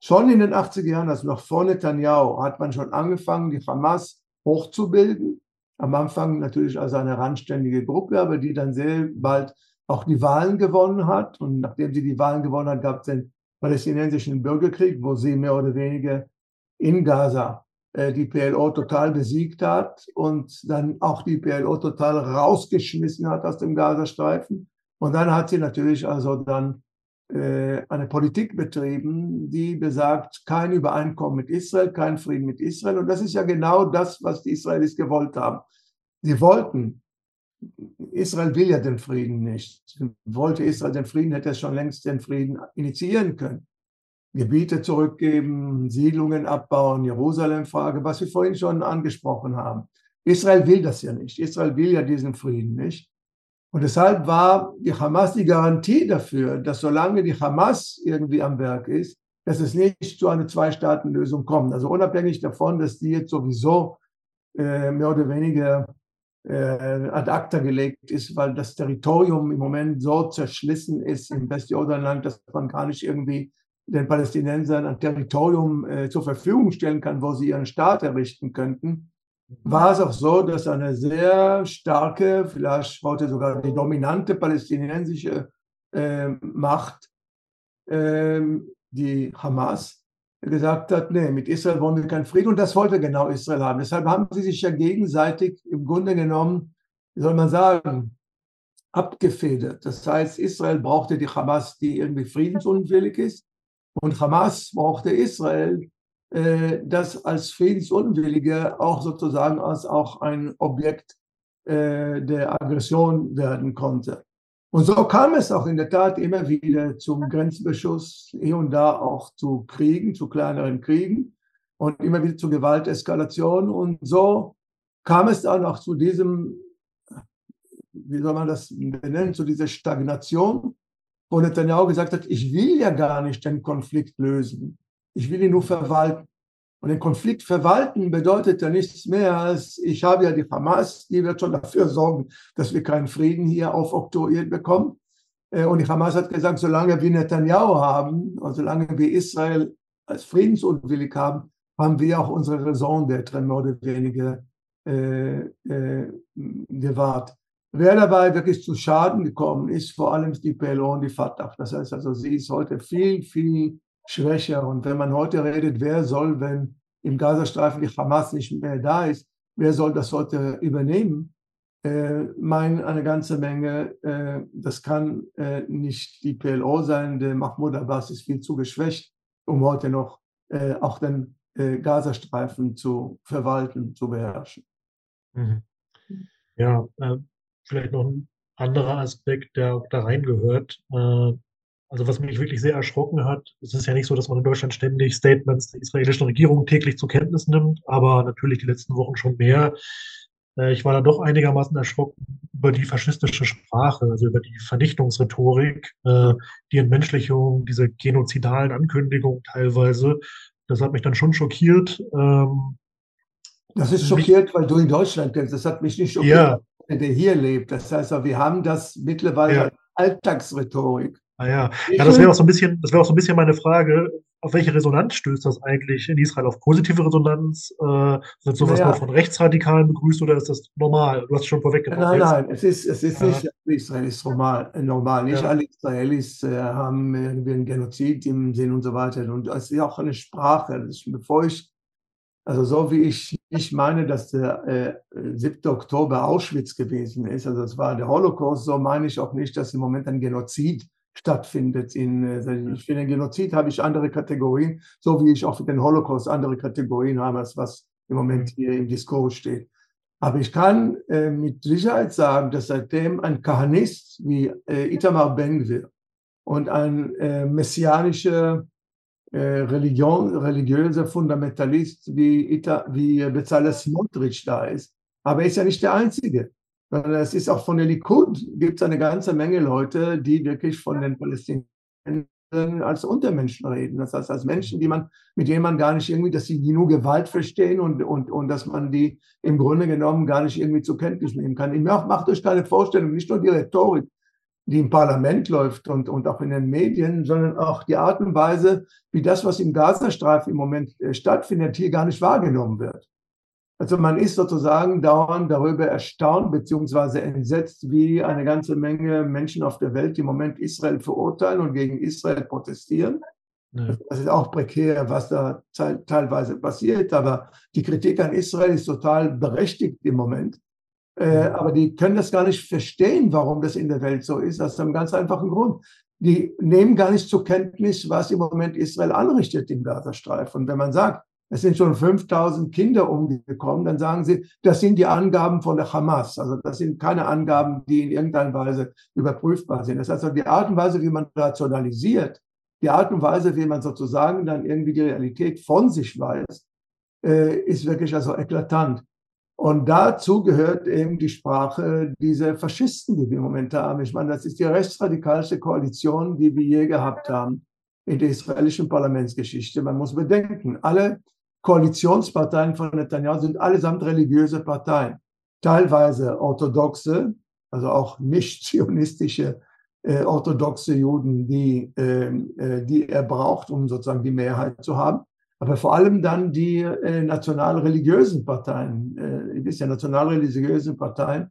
schon in den 80er Jahren, also noch vor Netanyahu, hat man schon angefangen, die Hamas hochzubilden. Am Anfang natürlich als eine randständige Gruppe, aber die dann sehr bald auch die Wahlen gewonnen hat. Und nachdem sie die Wahlen gewonnen hat, gab es den palästinensischen Bürgerkrieg, wo sie mehr oder weniger in Gaza äh, die PLO total besiegt hat und dann auch die PLO total rausgeschmissen hat aus dem Gazastreifen. Und dann hat sie natürlich also dann äh, eine Politik betrieben, die besagt, kein Übereinkommen mit Israel, kein Frieden mit Israel. Und das ist ja genau das, was die Israelis gewollt haben. Sie wollten, Israel will ja den Frieden nicht. Wollte Israel den Frieden, hätte es schon längst den Frieden initiieren können. Gebiete zurückgeben, Siedlungen abbauen, Jerusalem-Frage, was wir vorhin schon angesprochen haben. Israel will das ja nicht. Israel will ja diesen Frieden nicht. Und deshalb war die Hamas die Garantie dafür, dass solange die Hamas irgendwie am Werk ist, dass es nicht zu einer Zwei-Staaten-Lösung kommt. Also unabhängig davon, dass die jetzt sowieso äh, mehr oder weniger äh, ad acta gelegt ist, weil das Territorium im Moment so zerschlissen ist im Westjordanland, dass man gar nicht irgendwie den Palästinensern ein Territorium äh, zur Verfügung stellen kann, wo sie ihren Staat errichten könnten war es auch so, dass eine sehr starke, vielleicht heute sogar die dominante palästinensische äh, Macht, äh, die Hamas, gesagt hat, nee, mit Israel wollen wir keinen Frieden und das wollte genau Israel haben. Deshalb haben sie sich ja gegenseitig im Grunde genommen, wie soll man sagen, abgefedert. Das heißt, Israel brauchte die Hamas, die irgendwie friedensunwillig ist und Hamas brauchte Israel, das als Friedensunwillige auch sozusagen als auch ein Objekt äh, der Aggression werden konnte. Und so kam es auch in der Tat immer wieder zum Grenzbeschuss, hier und da auch zu Kriegen, zu kleineren Kriegen und immer wieder zu Gewalteskalation. Und so kam es dann auch zu diesem, wie soll man das benennen, zu dieser Stagnation, wo Netanyahu gesagt hat, ich will ja gar nicht den Konflikt lösen. Ich will ihn nur verwalten. Und den Konflikt verwalten bedeutet ja nichts mehr als, ich habe ja die Hamas, die wird schon dafür sorgen, dass wir keinen Frieden hier aufoktroyiert bekommen. Äh, und die Hamas hat gesagt, solange wir Netanyahu haben und solange wir Israel als friedensunwillig haben, haben wir auch unsere Raison d'être mehr oder weniger äh, äh, gewahrt. Wer dabei wirklich zu Schaden gekommen ist, vor allem die PLO und die Fatah. Das heißt also, sie ist heute viel, viel schwächer. Und wenn man heute redet, wer soll, wenn im Gazastreifen die Hamas nicht mehr da ist, wer soll das heute übernehmen? Äh, mein eine ganze Menge, äh, das kann äh, nicht die PLO sein, der Mahmoud Abbas ist viel zu geschwächt, um heute noch äh, auch den äh, Gazastreifen zu verwalten, zu beherrschen. Mhm. Ja, äh, vielleicht noch ein anderer Aspekt, der auch da reingehört. Also was mich wirklich sehr erschrocken hat, es ist ja nicht so, dass man in Deutschland ständig Statements der israelischen Regierung täglich zur Kenntnis nimmt, aber natürlich die letzten Wochen schon mehr. Äh, ich war da doch einigermaßen erschrocken über die faschistische Sprache, also über die Vernichtungsrhetorik, äh, die Entmenschlichung, diese genozidalen Ankündigungen teilweise. Das hat mich dann schon schockiert. Ähm, das ist schockiert, weil du in Deutschland kennst. Das hat mich nicht schockiert, ja. der hier lebt. Das heißt, wir haben das mittlerweile ja. Alltagsrhetorik. Ah ja, ja das wäre auch so ein bisschen, das wäre auch so ein bisschen meine Frage. auf welche Resonanz stößt das eigentlich in Israel? Auf positive Resonanz? Äh, wird sowas naja. nur von Rechtsradikalen begrüßt oder ist das normal? Du hast es schon vorweggenommen. Nein, nein, es ist, es ist ja. nicht Israel ist normal. normal. Nicht ja. alle Israelis äh, haben irgendwie einen Genozid im Sinn und so weiter. Und es ist auch eine Sprache. Ist, bevor ich, also so wie ich nicht meine, dass der äh, 7. Oktober Auschwitz gewesen ist, also es war der Holocaust, so meine ich auch nicht, dass im Moment ein Genozid stattfindet. In, äh, für den Genozid habe ich andere Kategorien, so wie ich auch für den Holocaust andere Kategorien habe, als was im Moment hier im Diskurs steht. Aber ich kann äh, mit Sicherheit sagen, dass seitdem ein Kahanist wie äh, Itamar Ben-Gvir und ein äh, messianischer äh, Religion, religiöser Fundamentalist wie, Ita, wie Bezalel Smotrich da ist, aber er ist ja nicht der Einzige sondern es ist auch von der Likud, gibt es eine ganze Menge Leute, die wirklich von den Palästinensern als Untermenschen reden. Das heißt, als Menschen, die man, mit denen man gar nicht irgendwie, dass sie nur Gewalt verstehen und, und, und dass man die im Grunde genommen gar nicht irgendwie zur Kenntnis nehmen kann. Ich mach, macht euch keine Vorstellung, nicht nur die Rhetorik, die im Parlament läuft und, und auch in den Medien, sondern auch die Art und Weise, wie das, was im Gazastreifen im Moment äh, stattfindet, hier gar nicht wahrgenommen wird. Also man ist sozusagen dauernd darüber erstaunt beziehungsweise entsetzt, wie eine ganze Menge Menschen auf der Welt im Moment Israel verurteilen und gegen Israel protestieren. Ja. Das ist auch prekär, was da teilweise passiert, aber die Kritik an Israel ist total berechtigt im Moment. Äh, aber die können das gar nicht verstehen, warum das in der Welt so ist, aus einem ganz einfachen Grund. Die nehmen gar nicht zur Kenntnis, was im Moment Israel anrichtet im Gazastreifen. Und wenn man sagt, es sind schon 5000 Kinder umgekommen, dann sagen sie, das sind die Angaben von der Hamas. Also das sind keine Angaben, die in irgendeiner Weise überprüfbar sind. Das heißt, also die Art und Weise, wie man rationalisiert, die Art und Weise, wie man sozusagen dann irgendwie die Realität von sich weiß, äh, ist wirklich also eklatant. Und dazu gehört eben die Sprache dieser Faschisten, die wir im Moment haben. Ich meine, das ist die rechtsradikalste Koalition, die wir je gehabt haben in der israelischen Parlamentsgeschichte. Man muss bedenken, alle Koalitionsparteien von Netanyahu sind allesamt religiöse Parteien, teilweise orthodoxe, also auch nicht *laughs* zionistische äh, orthodoxe Juden, die, ähm, äh, die er braucht, um sozusagen die Mehrheit zu haben, aber vor allem dann die äh, national-religiösen Parteien, äh, ihr wisst ja, national-religiösen Parteien,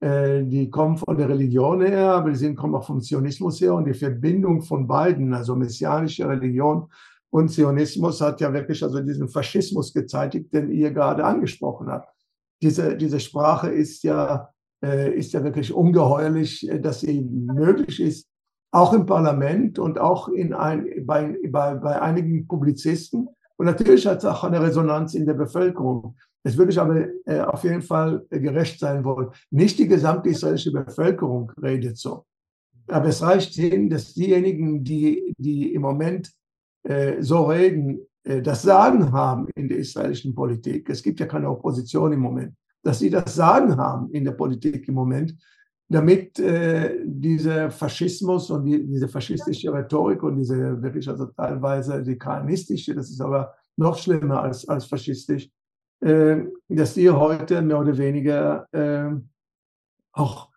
äh, die kommen von der Religion her, aber die sind, kommen auch vom Zionismus her und die Verbindung von beiden, also messianische Religion und Zionismus hat ja wirklich also diesen Faschismus gezeitigt, den ihr gerade angesprochen habt. Diese, diese Sprache ist ja, äh, ist ja wirklich ungeheuerlich, äh, dass sie möglich ist, auch im Parlament und auch in ein, bei, bei, bei einigen Publizisten. Und natürlich hat es auch eine Resonanz in der Bevölkerung. Es würde ich aber äh, auf jeden Fall gerecht sein wollen. Nicht die gesamte israelische Bevölkerung redet so. Aber es reicht hin, dass diejenigen, die, die im Moment äh, so reden, äh, das Sagen haben in der israelischen Politik. Es gibt ja keine Opposition im Moment, dass sie das Sagen haben in der Politik im Moment, damit äh, dieser Faschismus und die, diese faschistische Rhetorik und diese wirklich also teilweise die kanistische, das ist aber noch schlimmer als, als faschistisch, äh, dass die heute mehr oder weniger äh, auch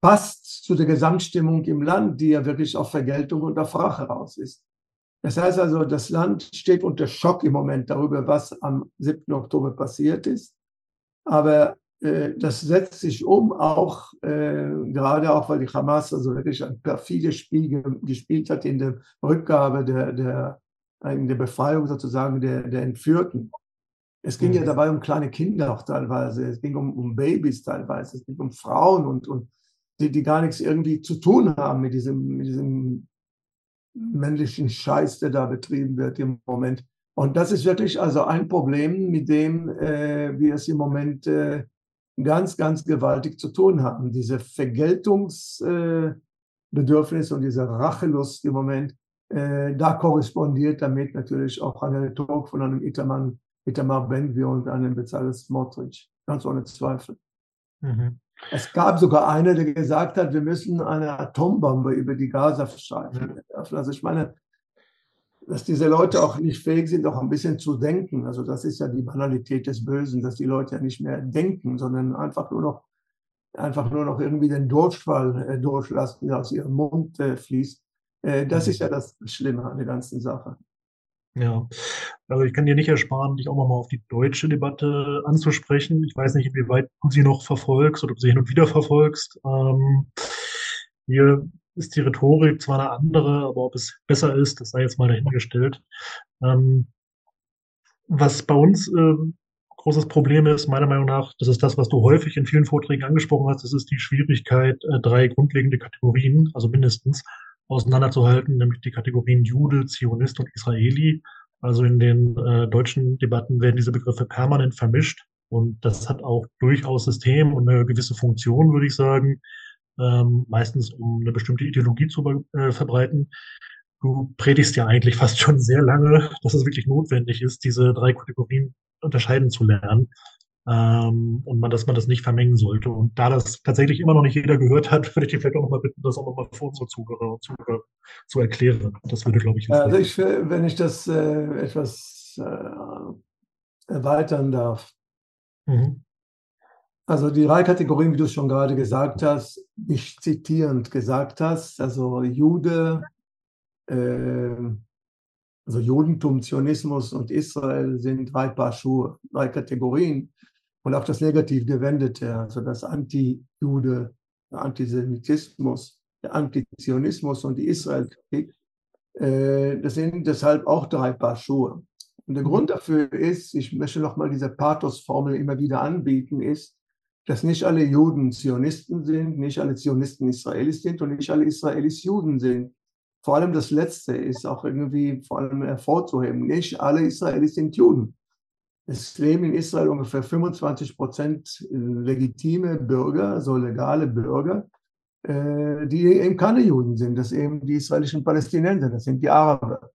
passt zu der Gesamtstimmung im Land, die ja wirklich auf Vergeltung und auf Rache raus ist. Das heißt also, das Land steht unter Schock im Moment darüber, was am 7. Oktober passiert ist. Aber äh, das setzt sich um, auch äh, gerade auch, weil die Hamas also wirklich ein perfides Spiel ge gespielt hat in der Rückgabe der, der, in der Befreiung sozusagen der, der Entführten. Es ging mhm. ja dabei um kleine Kinder auch teilweise, es ging um, um Babys teilweise, es ging um Frauen und, und die, die gar nichts irgendwie zu tun haben mit diesem, mit diesem männlichen Scheiß, der da betrieben wird im Moment. Und das ist wirklich also ein Problem, mit dem äh, wir es im Moment äh, ganz, ganz gewaltig zu tun haben. Diese Vergeltungsbedürfnis äh, und diese Rachelust im Moment, äh, da korrespondiert damit natürlich auch eine Rhetorik von einem Itamar, Ben-Gvir und einem Bezalel Smotrich, ganz ohne Zweifel. Mhm. Es gab sogar einer, der gesagt hat, wir müssen eine Atombombe über die Gazastreifen werfen. Also ich meine, dass diese Leute auch nicht fähig sind, auch ein bisschen zu denken. Also das ist ja die Banalität des Bösen, dass die Leute ja nicht mehr denken, sondern einfach nur noch, einfach nur noch irgendwie den Durchfall äh, durchlassen, der aus ihrem Mund äh, fließt. Äh, das ist ja das Schlimme an der ganzen Sache. Ja, also ich kann dir nicht ersparen, dich auch nochmal auf die deutsche Debatte anzusprechen. Ich weiß nicht, inwieweit du sie noch verfolgst oder ob du sie hin und wieder verfolgst. Ähm, hier ist die Rhetorik zwar eine andere, aber ob es besser ist, das sei jetzt mal dahingestellt. Ähm, was bei uns äh, großes Problem ist, meiner Meinung nach, das ist das, was du häufig in vielen Vorträgen angesprochen hast, das ist die Schwierigkeit, äh, drei grundlegende Kategorien, also mindestens, auseinanderzuhalten, nämlich die Kategorien Jude, Zionist und Israeli. Also in den äh, deutschen Debatten werden diese Begriffe permanent vermischt und das hat auch durchaus System und eine gewisse Funktion, würde ich sagen, ähm, meistens um eine bestimmte Ideologie zu äh, verbreiten. Du predigst ja eigentlich fast schon sehr lange, dass es wirklich notwendig ist, diese drei Kategorien unterscheiden zu lernen ähm, und man, dass man das nicht vermengen sollte. Und da das tatsächlich immer noch nicht jeder gehört hat, *laughs* würde ich dir vielleicht auch nochmal bitten, das auch nochmal für unsere Zuhörer und Zuhörer zu erklären. Das würde, glaube ich, Also ich, wenn ich das äh, etwas äh, erweitern darf. Mhm. Also die drei Kategorien, wie du es schon gerade gesagt hast, nicht zitierend gesagt hast, also Jude, äh, also Judentum, Zionismus und Israel sind drei Paar Schuhe, drei Kategorien. Und auch das negativ gewendete, also das Anti-Jude, der Antisemitismus, der Antizionismus und die Israelkritik, äh, das sind deshalb auch drei Paar Schuhe. Und der Grund dafür ist, ich möchte nochmal diese Pathos-Formel immer wieder anbieten, ist, dass nicht alle Juden Zionisten sind, nicht alle Zionisten Israelis sind und nicht alle Israelis Juden sind vor allem das Letzte ist auch irgendwie vor allem hervorzuheben. Nicht alle Israelis sind Juden. Es leben in Israel ungefähr 25 Prozent legitime Bürger, also legale Bürger, äh, die eben keine Juden sind. Das sind eben die israelischen Palästinenser, das sind die Araber.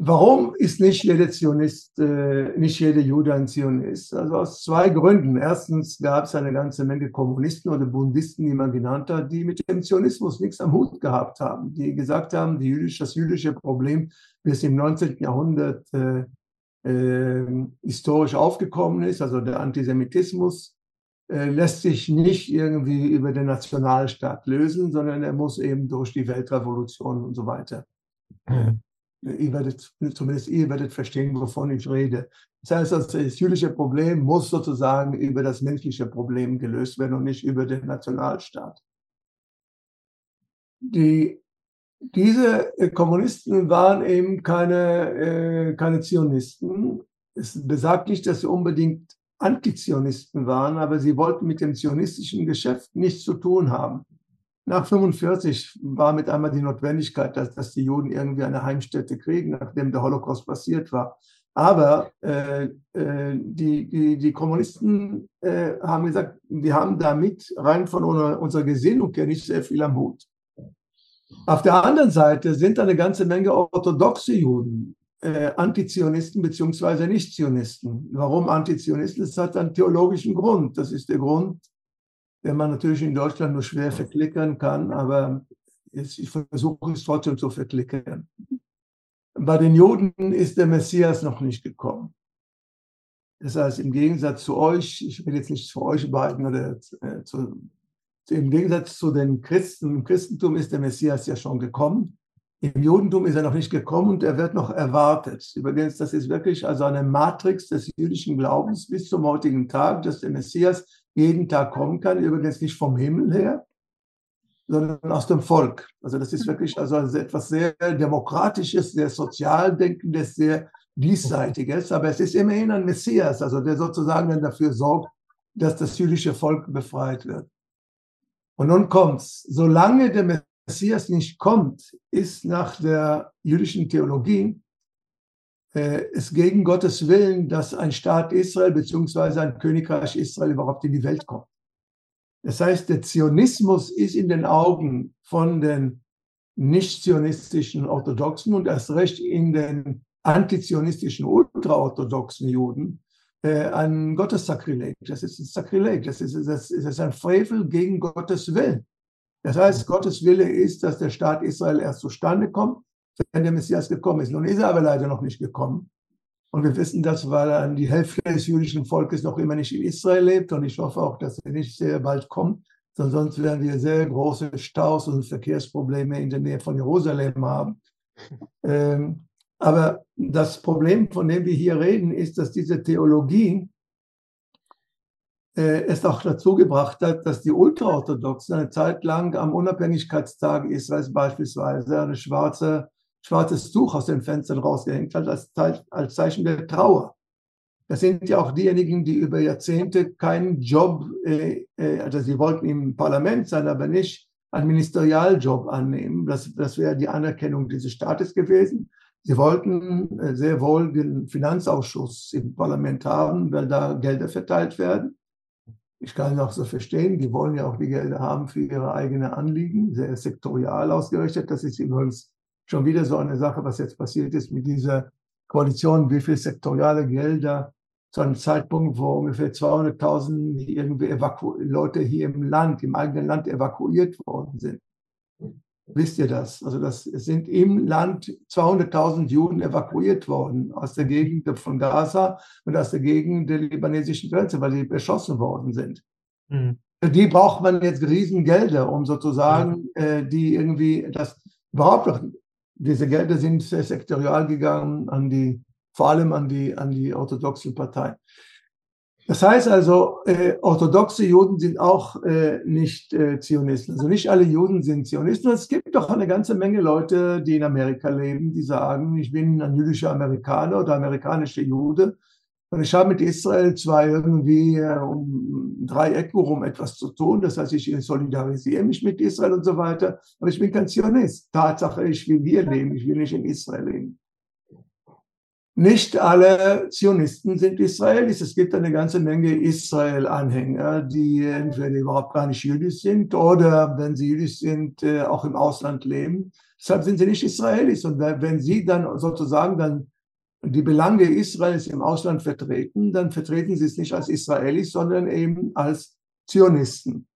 Warum ist nicht jeder Zionist, äh, nicht jeder Jude ein Zionist? Also aus zwei Gründen. Erstens gab es eine ganze Menge Kommunisten oder Bundisten, die man genannt hat, die mit dem Zionismus nichts am Hut gehabt haben, die gesagt haben, die jüdisch, das jüdische Problem, wie es im 19. Jahrhundert äh, äh, historisch aufgekommen ist, also der Antisemitismus, äh, lässt sich nicht irgendwie über den Nationalstaat lösen, sondern er muss eben durch die Weltrevolution und so weiter. Mhm ihr werdet, zumindest ihr werdet verstehen, wovon ich rede. Das heißt, das jüdische Problem muss sozusagen über das menschliche Problem gelöst werden und nicht über den Nationalstaat. Die, diese Kommunisten waren eben keine, äh, keine Zionisten. Es besagt nicht, dass sie unbedingt Antizionisten waren, aber sie wollten mit dem zionistischen Geschäft nichts zu tun haben. Nach 45 war mit einmal die Notwendigkeit, dass, dass die Juden irgendwie eine Heimstätte kriegen, nachdem der Holocaust passiert war. Aber äh, äh, die, die, die Kommunisten äh, haben gesagt, wir haben damit rein von unserer, unserer Gesinnung her nicht sehr viel am Hut. Auf der anderen Seite sind eine ganze Menge orthodoxe Juden, äh, Antizionisten bzw. Nicht-Zionisten. Warum Antizionisten? Das hat einen theologischen Grund. Das ist der Grund, den man natürlich in Deutschland nur schwer verklickern kann, aber jetzt, ich versuche es trotzdem zu verklickern. Bei den Juden ist der Messias noch nicht gekommen. Das heißt, im Gegensatz zu euch, ich will jetzt nicht zu euch beiden oder äh, zu, im Gegensatz zu den Christen, im Christentum ist der Messias ja schon gekommen. Im Judentum ist er noch nicht gekommen und er wird noch erwartet. Übrigens, das ist wirklich also eine Matrix des jüdischen Glaubens bis zum heutigen Tag, dass der Messias jeden Tag kommen kann, übrigens nicht vom Himmel her, sondern aus dem Volk. Also das ist wirklich also etwas sehr Demokratisches, sehr sozial denkendes, sehr Diesseitiges, aber es ist immerhin ein Messias, also der sozusagen dann dafür sorgt, dass das jüdische Volk befreit wird. Und nun kommt's. Solange der Messias nicht kommt, ist nach der jüdischen Theologie äh, es gegen Gottes Willen, dass ein Staat Israel bzw. ein Königreich Israel überhaupt in die Welt kommt. Das heißt, der Zionismus ist in den Augen von den nicht-zionistischen Orthodoxen und erst recht in den antizionistischen ultraorthodoxen Juden ein Gottessakrileg. Das ist ein Sakrileg, das ist, das ist ein Frevel gegen Gottes Willen. Das heißt, Gottes Wille ist, dass der Staat Israel erst zustande kommt wenn der Messias gekommen ist. Nun ist er aber leider noch nicht gekommen. Und wir wissen das, weil dann die Hälfte des jüdischen Volkes noch immer nicht in Israel lebt. Und ich hoffe auch, dass er nicht sehr bald kommt. Sonst werden wir sehr große Staus und Verkehrsprobleme in der Nähe von Jerusalem haben. Ähm, Aber das Problem, von dem wir hier reden, ist, dass diese Theologie äh, es auch dazu gebracht hat, dass die Ultraorthodoxen eine Zeit lang am Unabhängigkeitstag Israels beispielsweise ein schwarze, schwarzes Tuch aus den Fenstern rausgehängt hat, als, als Zeichen der Trauer. Das sind ja auch diejenigen, die über Jahrzehnte keinen Job, äh, äh, also sie wollten im Parlament sein, aber nicht einen Ministerialjob annehmen. Das, das wäre die Anerkennung dieses Staates gewesen. Sie wollten äh, sehr wohl den Finanzausschuss im Parlament haben, weil da Gelder verteilt werden ich kann es auch so verstehen, die wollen ja auch die Gelder haben für ihre eigenen Anliegen, sehr sektorial ausgerichtet. Das ist übrigens schon wieder so eine Sache, was jetzt passiert ist mit dieser Koalition, wie viel sektoriale Gelder zu einem Zeitpunkt, wo ungefähr 200.000 irgendwie Leute hier im Land, im eigenen Land evakuiert worden sind. Wisst ihr das? Also das es sind im Land 200.000 Juden evakuiert worden aus der Gegend von Gaza und aus der Gegend der libanesischen Grenze, weil sie beschossen worden sind. Mhm. Die braucht man jetzt Riesengelder, um sozusagen ja. äh, die irgendwie das überhaupt noch diese Gelder sind sektorial gegangen an die vor allem an die an die orthodoxen Parteien. Das heißt also, äh, orthodoxe Juden sind auch äh, nicht äh, Zionisten. Also nicht alle Juden sind Zionisten. Es gibt doch eine ganze Menge Leute, die in Amerika leben, die sagen, ich bin ein jüdischer Amerikaner oder amerikanischer Jude. Und ich habe mit Israel zwar irgendwie äh, um drei Ecken rum etwas zu tun. Das heißt, ich solidarisiere mich mit Israel und so weiter. Aber ich bin kein Zionist. Tatsache, ich will hier leben. Ich will nicht in Israel leben. Nicht alle Zionisten sind Israelis. Es gibt eine ganze Menge Israel-Anhänger, die entweder überhaupt gar nicht jüdisch sind oder, wenn sie jüdisch sind, äh, auch im Ausland leben. Deshalb sind sie nicht Israelis. Und wenn sie dann sozusagen dann die Belange Israels im Ausland vertreten, dann vertreten sie es nicht als Israelis, sondern eben als Zionisten.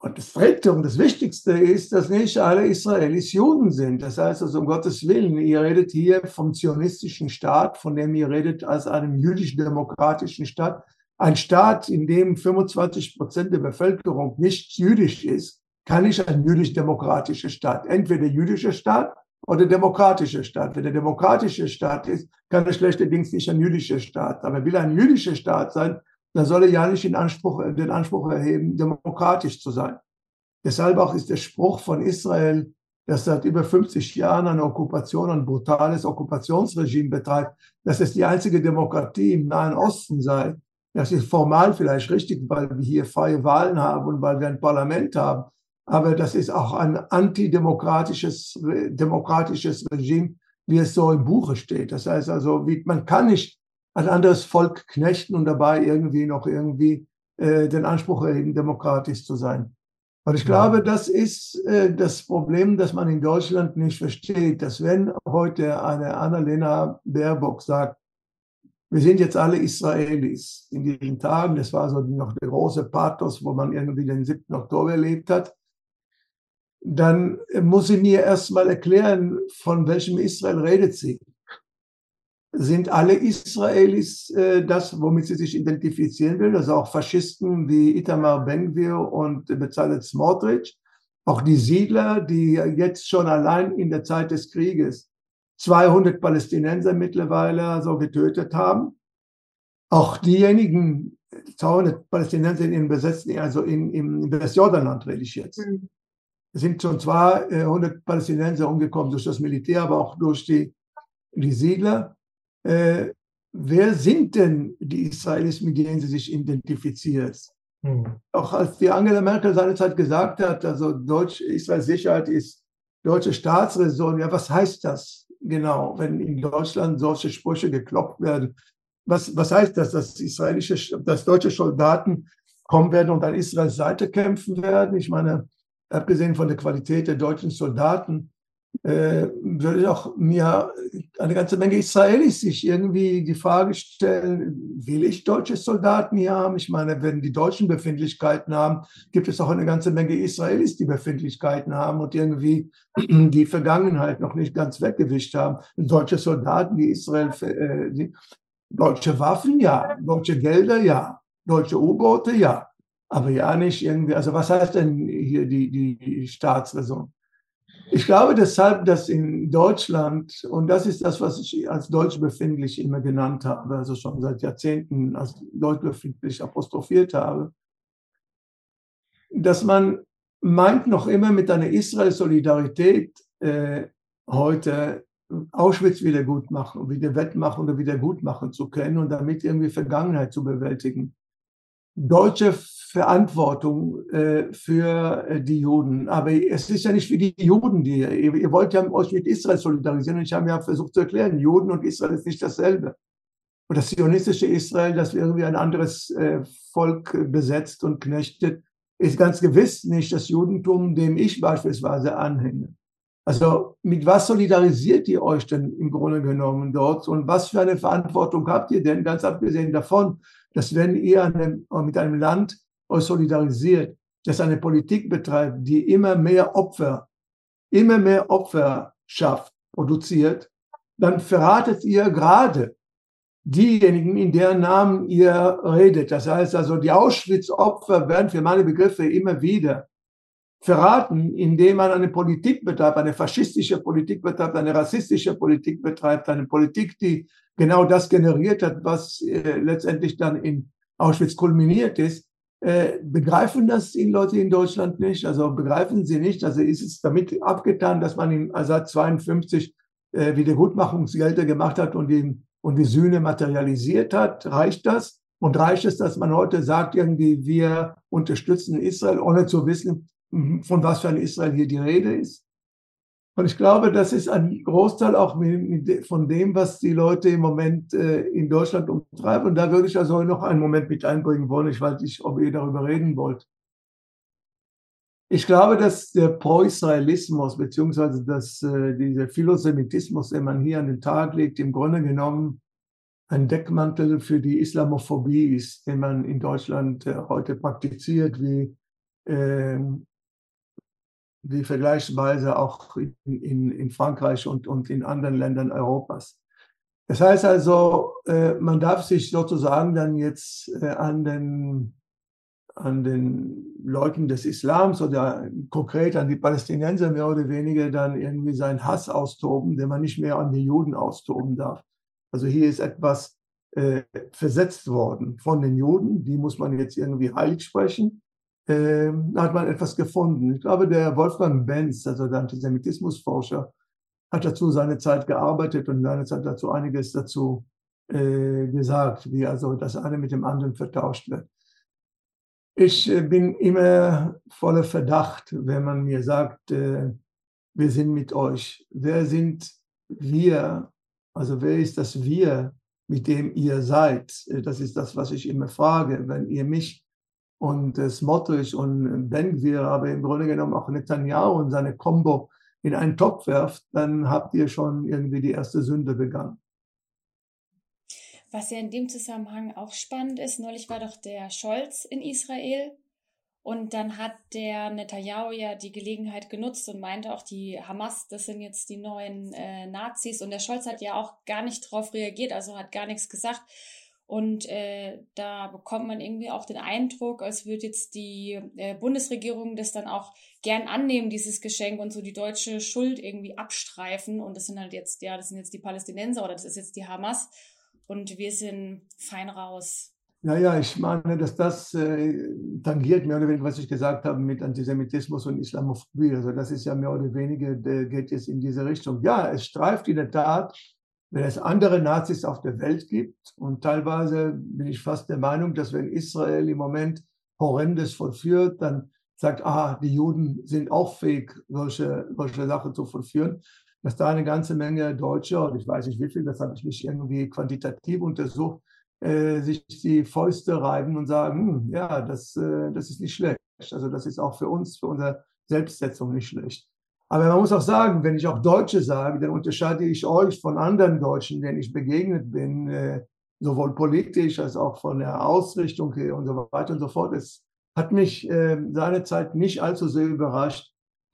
Und das Dritte und das Wichtigste ist, dass nicht alle Israelis Juden sind. Das heißt also, um Gottes Willen, ihr redet hier vom zionistischen Staat, von dem ihr redet als einem jüdisch-demokratischen Staat. Ein Staat, in dem 25 Prozent der Bevölkerung nicht jüdisch ist, kann nicht ein jüdisch-demokratischer Staat. Entweder jüdischer Staat oder demokratischer Staat. Wenn der demokratische Staat ist, kann er schlechterdings nicht ein jüdischer Staat. Aber will ein jüdischer Staat sein, dann soll er ja nicht den Anspruch, den Anspruch erheben, demokratisch zu sein. Deshalb auch ist der Spruch von Israel, das seit über 50 Jahren eine Okkupation, ein brutales Okkupationsregime betreibt, dass es die einzige Demokratie im Nahen Osten sei. Das ist formal vielleicht richtig, weil wir hier freie Wahlen haben und weil wir ein Parlament haben. Aber das ist auch ein antidemokratisches demokratisches Regime, wie es so im Buche steht. Das heißt also, wie, man kann nicht ein anderes Volk knechten und dabei irgendwie noch irgendwie äh, den Anspruch erheben, demokratisch zu sein. Und ich glaube, das ist äh, das Problem, das man in Deutschland nicht versteht, dass wenn heute eine Annalena Baerbock sagt, wir sind jetzt alle Israelis in diesen Tagen, das war so noch der große Pathos, wo man irgendwie den 7. Oktober erlebt hat, dann muss sie mir erst mal erklären, von welchem Israel redet sie sind alle Israelis äh, das, womit sie sich identifizieren will, also auch Faschisten wie Itamar Ben-Gvir und Bezalel Smotrich, auch die Siedler, die jetzt schon allein in der Zeit des Krieges 200 Palästinenser mittlerweile so getötet haben. Auch diejenigen 200 Palästinenser in besetzten, also in, im Westjordanland rede ich jetzt. Mhm. Es sind schon 200 äh, Palästinenser umgekommen durch das Militär, aber auch durch die, die Siedler äh, wer sind denn die Israelis, mit denen sie sich identifiziert? Hm. Auch als die Angela Merkel seinerzeit gesagt hat, also Deutsch, Israels Sicherheit ist deutsche Staatsräson, ja, was heißt das genau, wenn in Deutschland solche Sprüche gekloppt werden? Was, was heißt das, dass israelische, dass deutsche Soldaten kommen werden und an Israels Seite kämpfen werden? Ich meine, abgesehen von der Qualität der deutschen Soldaten, würde ich auch mir eine ganze Menge Israelis sich irgendwie die Frage stellen, will ich deutsche Soldaten hier haben? Ich meine, wenn die Deutschen Befindlichkeiten haben, gibt es auch eine ganze Menge Israelis, die Befindlichkeiten haben und irgendwie *clears throat* die Vergangenheit noch nicht ganz weggewischt haben. Deutsche Soldaten, die Israel, äh, die, deutsche Waffen, ja, deutsche Gelder, ja, deutsche U-Boote, ja, aber ja nicht irgendwie, also was heißt denn hier die, die Staatsräson? Ich glaube deshalb, dass in Deutschland, und das ist das, was ich als deutsch befindlich immer genannt habe, also schon seit Jahrzehnten als deutsch befindlich apostrophiert habe, dass man meint noch immer mit einer Israel-Solidarität äh, heute Auschwitz wieder gut machen wieder wettmachen oder wieder gut machen zu können und damit irgendwie Vergangenheit zu bewältigen. Deutsche Verantwortung äh, für äh, die Juden. Aber es ist ja nicht für die Juden, die ihr, ihr wollt ja euch mit Israel solidarisieren. Und ich habe ja versucht zu erklären, Juden und Israel ist nicht dasselbe. Und das zionistische Israel, das irgendwie ein anderes äh, Volk besetzt und knechtet, ist ganz gewiss nicht das Judentum, dem ich beispielsweise anhänge. Also mit was solidarisiert ihr euch denn im Grunde genommen dort und was für eine Verantwortung habt ihr denn, ganz abgesehen davon, dass wenn ihr einem, mit einem Land euch solidarisiert, das eine Politik betreibt, die immer mehr Opfer, immer mehr Opfer schafft, produziert, dann verratet ihr gerade diejenigen, in deren Namen ihr redet. Das heißt also, die Auschwitz-Opfer werden für meine Begriffe immer wieder verraten, indem man eine Politik betreibt, eine faschistische Politik betreibt, eine rassistische Politik betreibt, eine Politik, die genau das generiert hat, was äh, letztendlich dann in Auschwitz kulminiert ist. Äh, begreifen das die Leute in Deutschland nicht? Also begreifen sie nicht? Also ist es damit abgetan, dass man im Assad 52 äh, Wiedergutmachungsgelder gemacht hat und, die, und die Sühne materialisiert hat? Reicht das? Und reicht es, dass man heute sagt, irgendwie, wir unterstützen Israel, ohne zu wissen, von was für ein Israel hier die Rede ist. Und ich glaube, das ist ein Großteil auch von dem, was die Leute im Moment äh, in Deutschland umtreiben. Und da würde ich also noch einen Moment mit einbringen wollen. Ich weiß nicht, ob ihr darüber reden wollt. Ich glaube, dass der Pro-Israelismus beziehungsweise dass äh, dieser Philosemitismus, den man hier an den Tag legt, im Grunde genommen ein Deckmantel für die Islamophobie ist, den man in Deutschland äh, heute praktiziert, wie wie vergleichsweise auch in, in, in Frankreich und, und in anderen Ländern Europas. Das heißt also, äh, man darf sich sozusagen dann jetzt äh, an den, an den Leuten des Islams oder konkret an die Palästinenser mehr oder weniger dann irgendwie seinen Hass austoben, den man nicht mehr an die Juden austoben darf. Also hier ist etwas äh, versetzt worden von den Juden, die muss man jetzt irgendwie heilig sprechen äh, hat man etwas gefunden. Ich glaube, der Wolfgang Benz, also der Antisemitismusforscher, hat dazu seine Zeit gearbeitet und seine Zeit dazu einiges dazu äh, gesagt, wie also das eine mit dem anderen vertauscht wird. Ich äh, bin immer voller Verdacht, wenn man mir sagt, äh, wir sind mit euch. Wer sind wir? Also wer ist das wir, mit dem ihr seid? Äh, das ist das, was ich immer frage. Wenn ihr mich und Smotrich und Ben-Gvir, aber im Grunde genommen auch Netanyahu und seine Combo in einen Topf werft, dann habt ihr schon irgendwie die erste Sünde begangen. Was ja in dem Zusammenhang auch spannend ist, neulich war doch der Scholz in Israel und dann hat der Netanyahu ja die Gelegenheit genutzt und meinte auch, die Hamas, das sind jetzt die neuen äh, Nazis und der Scholz hat ja auch gar nicht darauf reagiert, also hat gar nichts gesagt. Und äh, da bekommt man irgendwie auch den Eindruck, als würde jetzt die äh, Bundesregierung das dann auch gern annehmen, dieses Geschenk und so die deutsche Schuld irgendwie abstreifen. Und das sind halt jetzt, ja, das sind jetzt die Palästinenser oder das ist jetzt die Hamas. Und wir sind fein raus. Naja, ich meine, dass das äh, tangiert mehr oder weniger, was ich gesagt habe mit Antisemitismus und Islamophobie. Also das ist ja mehr oder weniger, geht jetzt in diese Richtung. Ja, es streift in der Tat wenn es andere Nazis auf der Welt gibt. Und teilweise bin ich fast der Meinung, dass wenn Israel im Moment Horrendes vollführt, dann sagt, aha, die Juden sind auch fähig, solche, solche Sachen zu vollführen. Dass da eine ganze Menge Deutsche, und ich weiß nicht wie viel, das habe ich nicht irgendwie quantitativ untersucht, äh, sich die Fäuste reiben und sagen, hm, ja, das, äh, das ist nicht schlecht. Also das ist auch für uns, für unsere Selbstsetzung nicht schlecht. Aber man muss auch sagen, wenn ich auch Deutsche sage, dann unterscheide ich euch von anderen Deutschen, denen ich begegnet bin, äh, sowohl politisch als auch von der Ausrichtung und so weiter und so fort. Es hat mich äh, seinerzeit nicht allzu sehr überrascht,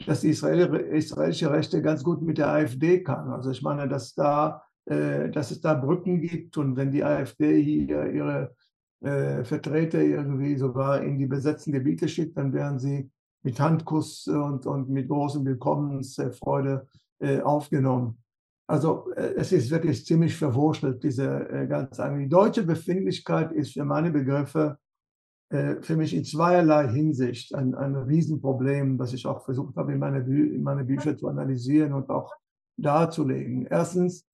dass die israelische Rechte ganz gut mit der AfD kann. Also ich meine, dass da, äh, dass es da Brücken gibt und wenn die AfD hier ihre Vertreter irgendwie sogar in die besetzten Gebiete schickt, dann wären sie mit Handkuss und, und mit großem Willkommensfreude äh, aufgenommen. Also äh, es ist wirklich ziemlich verwurschtelt, diese äh, ganze Die deutsche Befindlichkeit ist für meine Begriffe äh, für mich in zweierlei Hinsicht ein, ein Riesenproblem, das ich auch versucht habe, in meine, Bü in meine Bücher zu analysieren und auch darzulegen. Erstens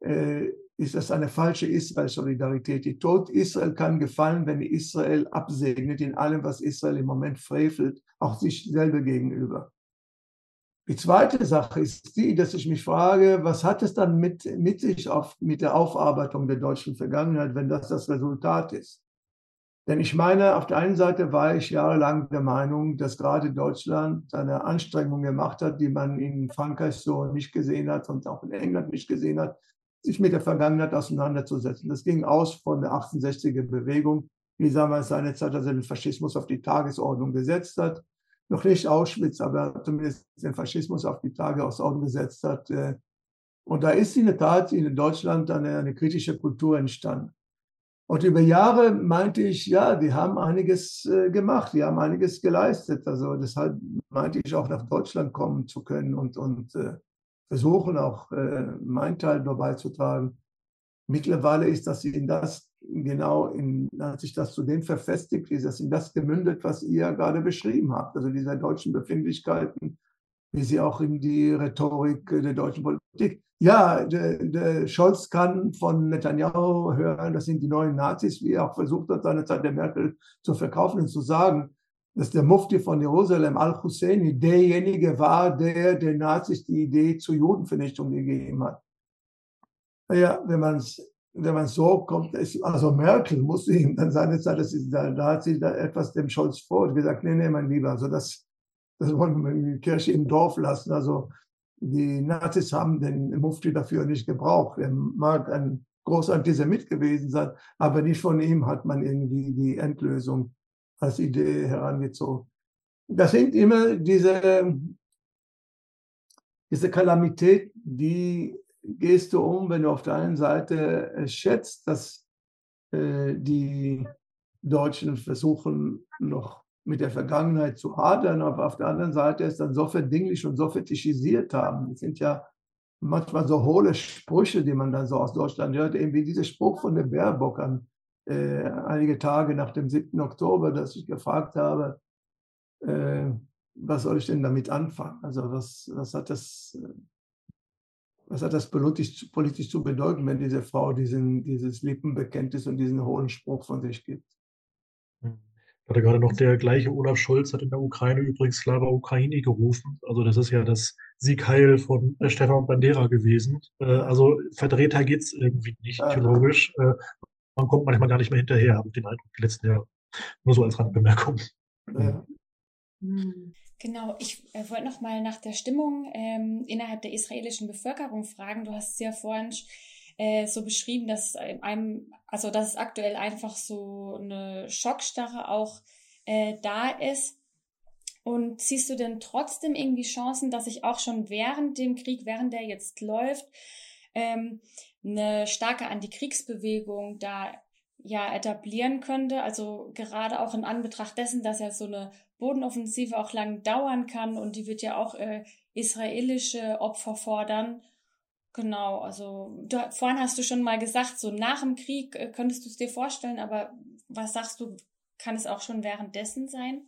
äh, ist das eine falsche Israel-Solidarität. Die Tod Israel kann gefallen, wenn Israel absegnet in allem, was Israel im Moment frevelt, auch sich selber gegenüber. Die zweite Sache ist die, dass ich mich frage, was hat es dann mit, mit sich auf, mit der Aufarbeitung der deutschen Vergangenheit, wenn das das Resultat ist? Denn ich meine, auf der einen Seite war ich jahrelang der Meinung, dass gerade Deutschland eine Anstrengung gemacht hat, die man in Frankreich so nicht gesehen hat und auch in England nicht gesehen hat, sich mit der Vergangenheit auseinanderzusetzen. Das ging aus von der 68er Bewegung, wie damals seine Zeit, als er den Faschismus auf die Tagesordnung gesetzt hat. Noch nicht Auschwitz, aber zumindest den Faschismus auf die Tagesordnung gesetzt hat. Äh, und da ist in der Tat in Deutschland eine, eine kritische Kultur entstanden. Und über Jahre meinte ich, ja, die haben einiges äh, gemacht, die haben einiges geleistet. Also deshalb meinte ich auch nach Deutschland kommen zu können und, und äh, versuchen auch meinen Teil dabei zu tragen. Mittlerweile ist das in das genau, in, hat sich das zu dem verfestigt, ist das in das gemündet, was ihr gerade beschrieben habt. Also diese deutschen Befindlichkeiten, wie sie auch in die Rhetorik der deutschen Politik ja, der, der Scholz kann von Netanyahu hören, das sind die neuen Nazis, wie er auch versucht hat, seinerzeit der Merkel zu verkaufen und zu sagen, dass der Mufti von Jerusalem, Al-Husseini, derjenige war, der den Nazis die Idee zur Judenvernichtung gegeben hat. Ja, wenn man wenn man so kommt, ist, also Merkel musste ihm dann seinerzeit, das ist, da, da hat sie da etwas dem Scholz vor gesagt, nee, nee, mein Lieber, also das, das wollen wir in die Kirche im Dorf lassen. Also die Nazis haben den Mufti dafür nicht gebraucht. Er mag ein großer Antisemit gewesen sein, aber nicht von ihm hat man irgendwie die Endlösung als Idee herangezogen. Das sind immer diese, diese Kalamität, die gehst du um, wenn du auf der einen Seite schätzt, dass äh, die Deutschen versuchen, noch mit der Vergangenheit zu hadern, aber auf der anderen Seite es dann so verdinglich und so fetischisiert haben. Das sind ja manchmal so hohle Sprüche, die man dann so aus Deutschland hört, eben wie dieser Spruch von der Baerbock an äh, einige Tage nach dem 7. Oktober, dass ich gefragt habe, äh, was soll ich denn damit anfangen? Also was, was hat das, was hat das politisch, politisch zu bedeuten, wenn diese Frau diesen, dieses Lippenbekenntnis und diesen hohen Spruch von sich gibt? Mhm hatte gerade noch der gleiche Olaf Scholz hat in der Ukraine übrigens Slava Ukraini gerufen. Also das ist ja das Siegheil von äh, Stefan Bandera gewesen. Äh, also Verdrehter geht es irgendwie nicht theologisch. Äh, man kommt manchmal gar nicht mehr hinterher, habe ich den Eindruck, die letzten Jahre. Nur so als Randbemerkung. Ja. Genau, ich äh, wollte noch mal nach der Stimmung ähm, innerhalb der israelischen Bevölkerung fragen. Du hast es ja vorhin äh, so beschrieben, dass einem, also dass es aktuell einfach so eine Schockstarre auch äh, da ist. Und siehst du denn trotzdem irgendwie Chancen, dass sich auch schon während dem Krieg, während der jetzt läuft, ähm, eine starke Antikriegsbewegung da ja etablieren könnte? Also gerade auch in Anbetracht dessen, dass ja so eine Bodenoffensive auch lang dauern kann und die wird ja auch äh, israelische Opfer fordern. Genau, also du, vorhin hast du schon mal gesagt, so nach dem Krieg äh, könntest du es dir vorstellen, aber was sagst du, kann es auch schon währenddessen sein?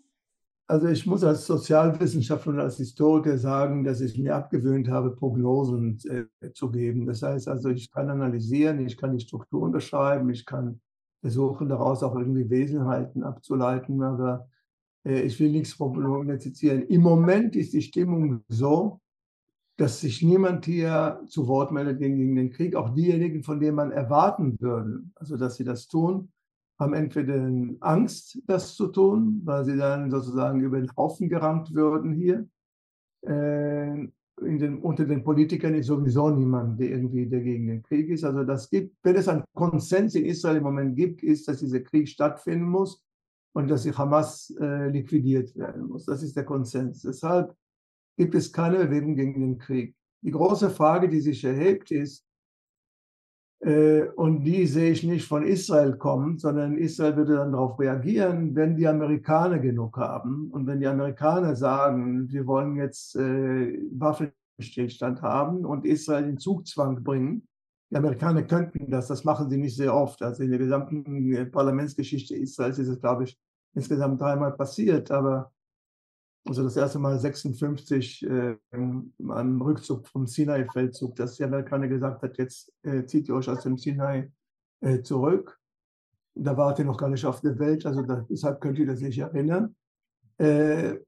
Also ich muss als Sozialwissenschaftler und als Historiker sagen, dass ich mir abgewöhnt habe, Prognosen äh, zu geben. Das heißt also, ich kann analysieren, ich kann die Strukturen beschreiben, ich kann versuchen, daraus auch irgendwie Wesenheiten abzuleiten, aber ich will nichts prognostizieren. Im Moment ist die Stimmung so, dass sich niemand hier zu Wort meldet gegen den Krieg. Auch diejenigen, von denen man erwarten würde, also dass sie das tun, haben entweder Angst, das zu tun, weil sie dann sozusagen über den Haufen gerammt würden hier. Äh, den, unter den Politikern ist sowieso niemand, der irgendwie der gegen den Krieg ist. Also das gibt, wenn es einen Konsens in Israel im Moment gibt, ist, dass dieser Krieg stattfinden muss und dass die Hamas äh, liquidiert werden muss. Das ist der Konsens. Deshalb gibt es keine Bewegung gegen den Krieg. Die große Frage, die sich erhebt, ist, Äh, und die sehe ich nicht von Israel kommen, sondern Israel würde dann darauf reagieren, wenn die Amerikaner genug haben. Und wenn die Amerikaner sagen, wir wollen jetzt äh, Waffenstillstand haben und Israel in Zugzwang bringen, die Amerikaner könnten das, das machen sie nicht sehr oft. Also in der gesamten äh, Parlamentsgeschichte Israels ist es, glaube ich, insgesamt dreimal passiert, aber also das erste Mal 56 äh, am Rückzug vom Sinai-Feldzug, dass die Amerikaner gesagt hat, jetzt äh, zieht ihr euch aus dem Sinai äh, zurück. Da wart ihr noch gar nicht auf der Welt, also da, deshalb könnt ihr das nicht erinnern. Äh,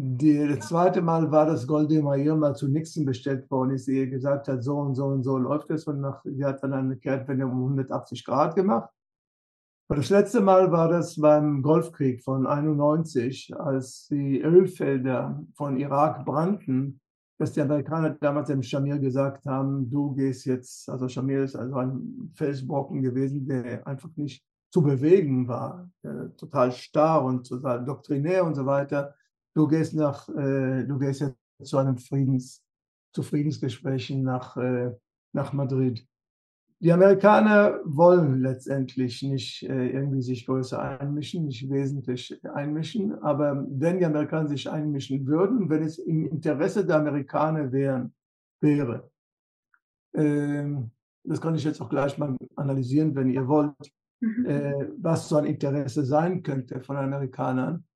die, das zweite Mal war, dass Goldie Meir mal zu Nixon bestellt worden ist, die gesagt hat, so und so und so läuft es. Und nach, sie hat dann eine Kehrtwende um 180 Grad gemacht. Und das letzte Mal war das beim Golfkrieg von 91, als die Ölfelder von Irak brannten, dass die Amerikaner damals dem Shamir gesagt haben, du gehst jetzt, also Shamir ist also ein Felsbrocken gewesen, der einfach nicht zu bewegen war, total starr und total doktrinär und so weiter. Du gehst nach, äh, du gehst jetzt zu einem Friedens, zu Friedensgesprächen nach, äh, nach Madrid. Die Amerikaner wollen letztendlich nicht äh, irgendwie sich größer einmischen, nicht wesentlich einmischen, aber wenn die Amerikaner sich einmischen würden, wenn es im Interesse der Amerikaner wären, wäre, äh, das kann ich jetzt auch gleich mal analysieren, wenn ihr wollt, mhm. äh, was so ein Interesse sein könnte von Amerikanern.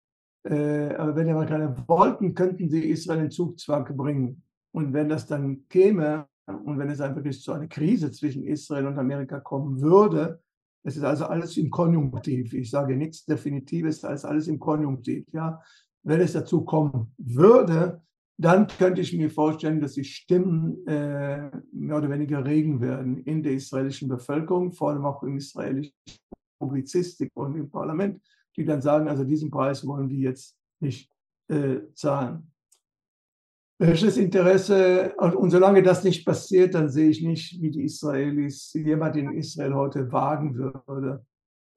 Äh, aber wenn die Amerikaner wollten, könnten sie Israel in Zugzwang bringen. Und wenn das dann käme, und wenn es dann wirklich zu einer Krise zwischen Israel und Amerika kommen würde, es ist also alles im Konjunktiv. Ich sage nichts Definitives, als alles im Konjunktiv. Ja, wenn es dazu kommen würde, dann könnte ich mir vorstellen, dass die Stimmen äh, mehr oder weniger regen werden in der israelischen Bevölkerung, vor allem auch in israelischen Publizistik und im Parlament, die dann sagen, also diesen Preis wollen wir jetzt nicht äh, zahlen. Welches Interesse, und solange das nicht passiert, dann sehe ich nicht, wie die Israelis, jemand in Israel heute wagen würde,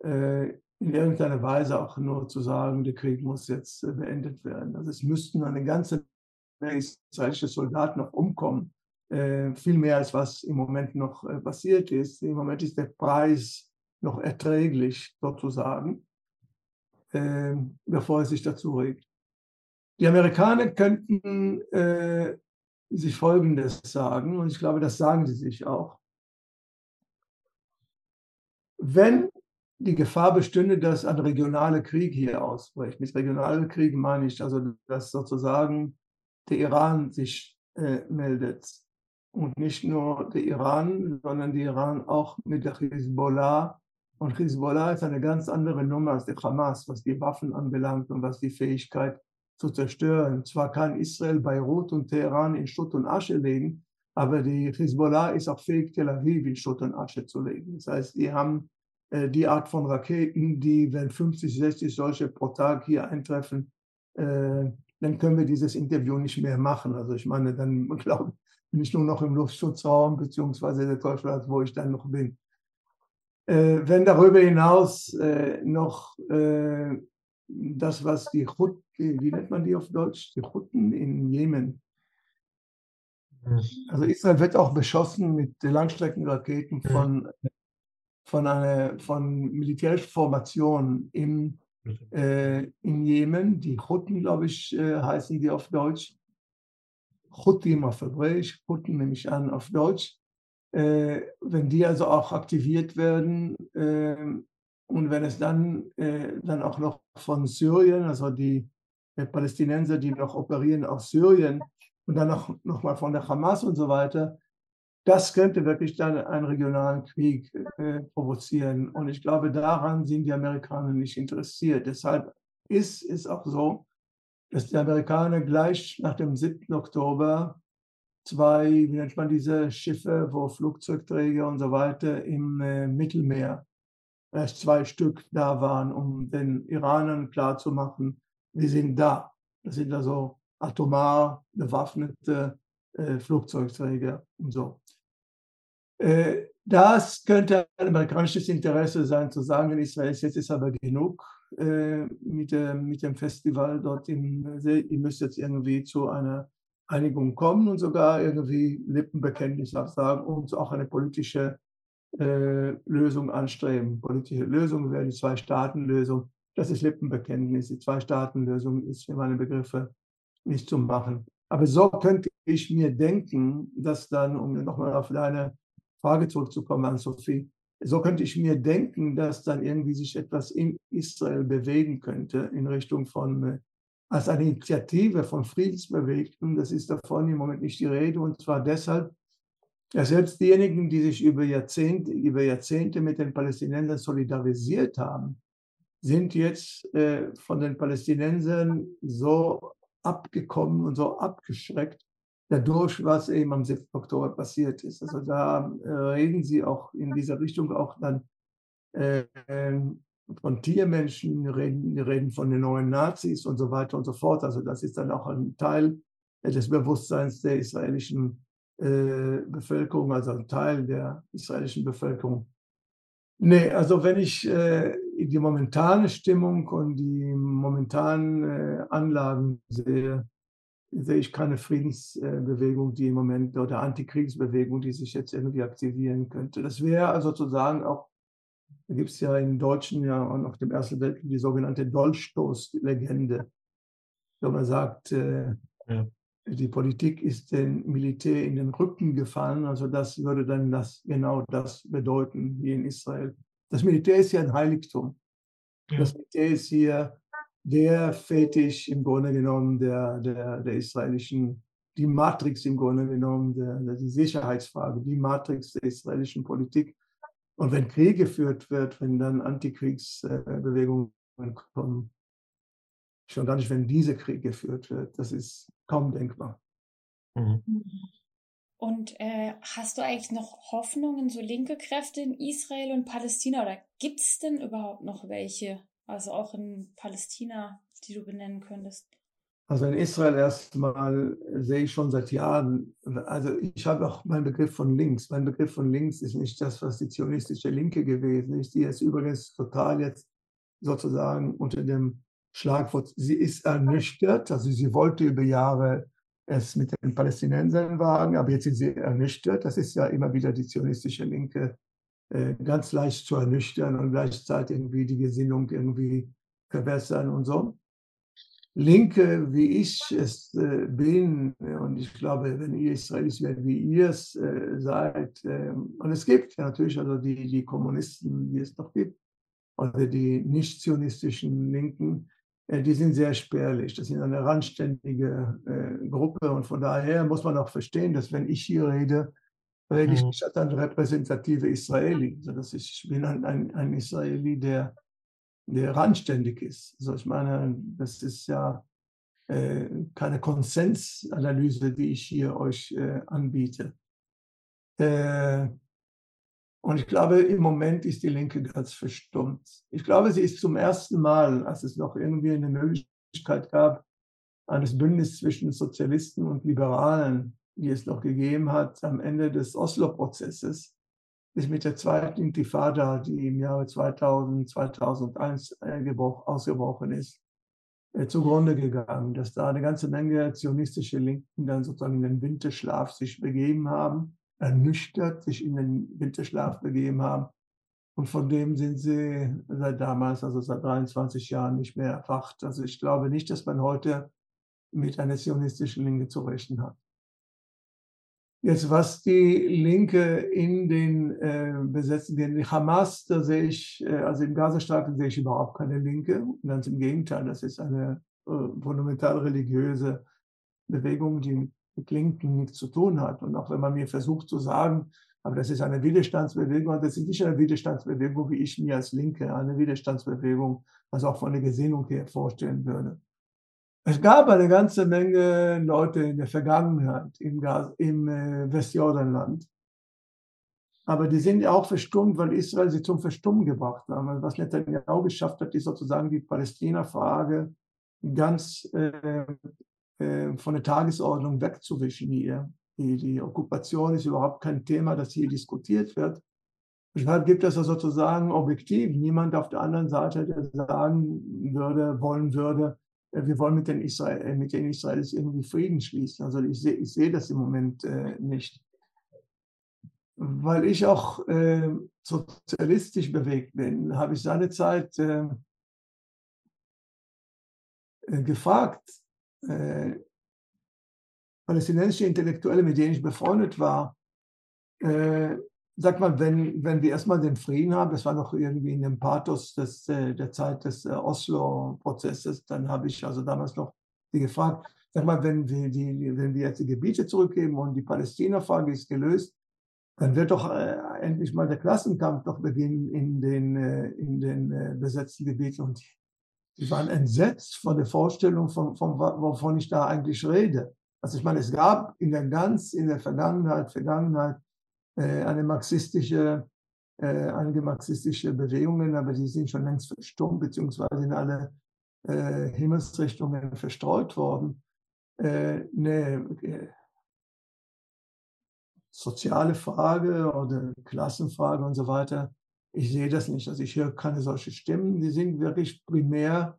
äh, in irgendeiner Weise auch nur zu sagen, der Krieg muss jetzt äh, beendet werden. Also es müssten eine ganze Menge israelische Soldaten noch umkommen, äh, viel mehr als was im Moment noch passiert ist. Im Moment ist der Preis noch erträglich, sozusagen, bevor es sich dazu regt. Die Amerikaner könnten äh, sich Folgendes sagen, und ich glaube, das sagen sie sich auch. Wenn die Gefahr bestünde, dass ein regionaler Krieg hier ausbricht, mit regionalen Kriegen meine ich also, dass sozusagen der Iran sich äh, meldet und nicht nur der Iran, sondern der Iran auch mit der Hezbollah. Und Hezbollah ist eine ganz andere Nummer als der Hamas, was die Waffen anbelangt und was die Fähigkeit zu zerstören. Zwar kann Israel Beirut und Teheran in Schutt und Asche legen, aber die Hezbollah ist auch fähig, Tel Aviv in Schutt und Asche zu legen. Das heißt, die haben äh, die Art von Raketen, die, wenn 50, 60 solche pro Tag hier eintreffen, äh, dann können wir dieses Interview nicht mehr machen. Also ich meine, dann *laughs* glaube bin ich nur noch im Luftschutzraum, beziehungsweise der Deutschland, wo ich dann noch bin. Äh, wenn darüber hinaus äh, noch äh, das, was die Hut, wie nennt man die auf Deutsch? Die Hutten in Jemen. Also Israel wird auch beschossen mit Langstreckenraketen von, von einer von militärischen Formationen im, äh, in Jemen. Die Hutten, glaube ich, äh, heißen die auf Deutsch. Hutim auf Hebräisch, Hutten nehme ich an auf Deutsch. Äh, wenn die also auch aktiviert werden, äh, und wenn es dann, äh, dann auch noch von Syrien, also die äh, Palästinenser, die noch operieren aus Syrien und dann noch, noch mal von der Hamas und so weiter, das könnte wirklich dann einen regionalen Krieg äh, provozieren. Und ich glaube, daran sind die Amerikaner nicht interessiert. Deshalb ist es auch so, dass die Amerikaner gleich nach dem 7. Oktober zwei, wie nennt man diese Schiffe, wo Flugzeugträger und so weiter im äh, Mittelmeer erst zwei Stück da waren, um den Iranern klarzumachen, wir sind da. Das sind also atomar bewaffnete äh, Flugzeugträger und so. Äh, das könnte ein amerikanisches Interesse sein, zu sagen, in Israel jetzt aber genug äh, mit, mit dem Festival dort im. Ihr müsst jetzt irgendwie zu einer Einigung kommen und sogar irgendwie Lippenbekenntnis sagen und auch eine politische äh, Lösung anstreben. Politische Lösung wäre die Zwei-Staaten-Lösung. Das ist Lippenbekenntnis. Die Zwei-Staaten-Lösung ist für meine Begriffe nicht zu machen. Aber so könnte ich mir denken, dass dann, um nochmal auf deine Frage zurückzukommen, an Sophie, so könnte ich mir denken, dass dann irgendwie sich etwas in Israel bewegen könnte in Richtung von, äh, als eine Initiative von Friedensbewegten. Das ist davon im Moment nicht die Rede und zwar deshalb, ja, selbst diejenigen, die sich über Jahrzehnte, über Jahrzehnte mit den Palästinensern solidarisiert haben, sind jetzt äh, von den Palästinensern so abgekommen und so abgeschreckt, dadurch, was eben am 7. Oktober passiert ist. Also da äh, reden sie auch in dieser Richtung auch dann äh, von Tiermenschen, reden, reden von den neuen Nazis und so weiter und so fort. Also das ist dann auch ein Teil des Bewusstseins der israelischen äh, Bevölkerung, also ein Teil der israelischen Bevölkerung. Nee, also wenn ich äh, die momentane Stimmung und die momentanen äh, Anlagen sehe, sehe ich keine Friedensbewegung, die im Moment oder Antikriegsbewegung, die sich jetzt irgendwie aktivieren könnte. Das wäre also sozusagen auch, da gibt es ja im Deutschen ja und nach dem Ersten Weltkrieg die sogenannte Dolchstoß-Legende, wo man sagt, äh, ja. die Politik ist dem Militär in den Rücken gefallen. Also das würde dann das genau das bedeuten wie in Israel. Das Militär ist ja ein Heiligtum. Ja. Das Militär ist hier der Fetisch im Grunde genommen der, der, der israelischen, die Matrix im Grunde genommen, der, der, die Sicherheitsfrage, die Matrix der israelischen Politik. Und wenn Krieg geführt wird, wenn dann Antikriegsbewegungen kommen, schon gar nicht, wenn dieser Krieg geführt wird, das ist kaum denkbar. Mhm. Und äh, hast du eigentlich noch Hoffnung in so linke Kräfte in Israel und Palästina oder gibt es denn überhaupt noch welche? Also auch in Palästina, die du benennen könntest? Also in Israel erstmal sehe ich schon seit Jahren, also ich habe auch meinen Begriff von links. Mein Begriff von links ist nicht das, was die zionistische Linke gewesen ist. Die ist übrigens total jetzt sozusagen unter dem Schlagwort, sie ist ernüchtert. Also sie wollte über Jahre es mit den Palästinensern wagen, aber jetzt ist sie ernüchtert. Das ist ja immer wieder die zionistische Linke äh, ganz leicht zu ernüchtern und gleichzeitig irgendwie die Gesinnung irgendwie verbessern und so. Linke, wie ich es äh, bin, und ich glaube, wenn ihr Israelis werdet, wie ihr es äh, seid, ähm, und es gibt natürlich also die, die Kommunisten, die es noch gibt, oder die nicht-zionistischen Linken, die sind sehr spärlich. Das sind eine randständige Gruppe und von daher muss man auch verstehen, dass wenn ich hier rede, rede ich nicht als ein repräsentative Israeli, sondern ich bin ein, ein, ein Israeli, der, der randständig ist. Also ich meine, das ist ja äh, keine Konsensanalyse, die ich hier euch äh, anbiete. Äh, und ich glaube, im Moment ist die Linke ganz verstummt. Ich glaube, sie ist zum ersten Mal, als es noch irgendwie eine Möglichkeit gab, eines Bündnisses zwischen Sozialisten und Liberalen die es noch gegeben hat am Ende des Oslo-Prozesses, ist mit der zweiten Intifada, die im Jahre 2000, 2001 ausgebrochen ist, äh, zugrunde gegangen, dass da eine ganze Menge zionistische Linken dann sozusagen in den Winterschlaf sich begeben haben, ernüchtert sich in den Winterschlaf begeben haben. Und von dem sind sie seit damals, also seit 23 Jahren, nicht mehr erwacht. Also ich glaube nicht, dass man heute mit einer zionistischen Linke zu rechnen hat. Jetzt, was die Linke in den äh, besetzten Gebieten, Hamas, da sehe ich, äh, also im Gazastreifen sehe ich überhaupt keine Linke. Ganz im Gegenteil, das ist eine äh, fundamental religiöse Bewegung, die mit Linken nichts zu tun hat. Und auch wenn man mir versucht zu sagen, aber das ist eine Widerstandsbewegung, das ist nicht eine Widerstandsbewegung, wie ich mir als Linke eine Widerstandsbewegung, also auch von der Gesinnung her vorstellen würde. Es gab eine ganze Menge Leute in der Vergangenheit im, Gas, im äh, Westjordanland. Aber die sind ja auch verstummt, weil Israel sie zum Verstummen gebracht hat. Also was Netanyahu geschafft hat, ist sozusagen die Palästina-Frage ganz äh, äh, von der Tagesordnung wegzuwischen hier. Die, die Okkupation ist überhaupt kein Thema, das hier diskutiert wird. Deshalb gibt es ja sozusagen objektiv niemand auf der anderen Seite, der sagen würde, wollen würde, wir wollen mit den, Israel, äh, mit den Israelis irgendwie Frieden schließen. Also ich sehe ich seh das im Moment äh, nicht. Weil ich auch äh, sozialistisch bewegt bin, habe ich seinerzeit äh, äh gefragt, palästinensische Intellektuelle, mit denen ich befreundet war, sag mal, wenn, wenn wir erstmal den Frieden haben, das war noch irgendwie in dem Pathos des, äh, der Zeit des äh, Oslo-Prozesses, dann habe ich also damals noch die gefragt, sag mal, wenn wir, die, wenn wir jetzt die Gebiete zurückgeben und die Palästina-Frage ist gelöst, dann wird doch äh, endlich mal der Klassenkampf doch beginnen in den, äh, in den äh, besetzten Gebieten. Und die, die waren entsetzt von der Vorstellung, von, von, wovon ich da eigentlich rede. Also ich meine, es gab in der ganz, in der Vergangenheit, Vergangenheit eine marxistische, äh, einige marxistische Bewegungen, aber die sind schon längst verstummt, beziehungsweise in alle äh, Himmelsrichtungen verstreut worden. Eine soziale Frage oder Klassenfrage und so weiter. Ich sehe das nicht. Also ich höre keine solche Stimmen. Die sind wirklich primär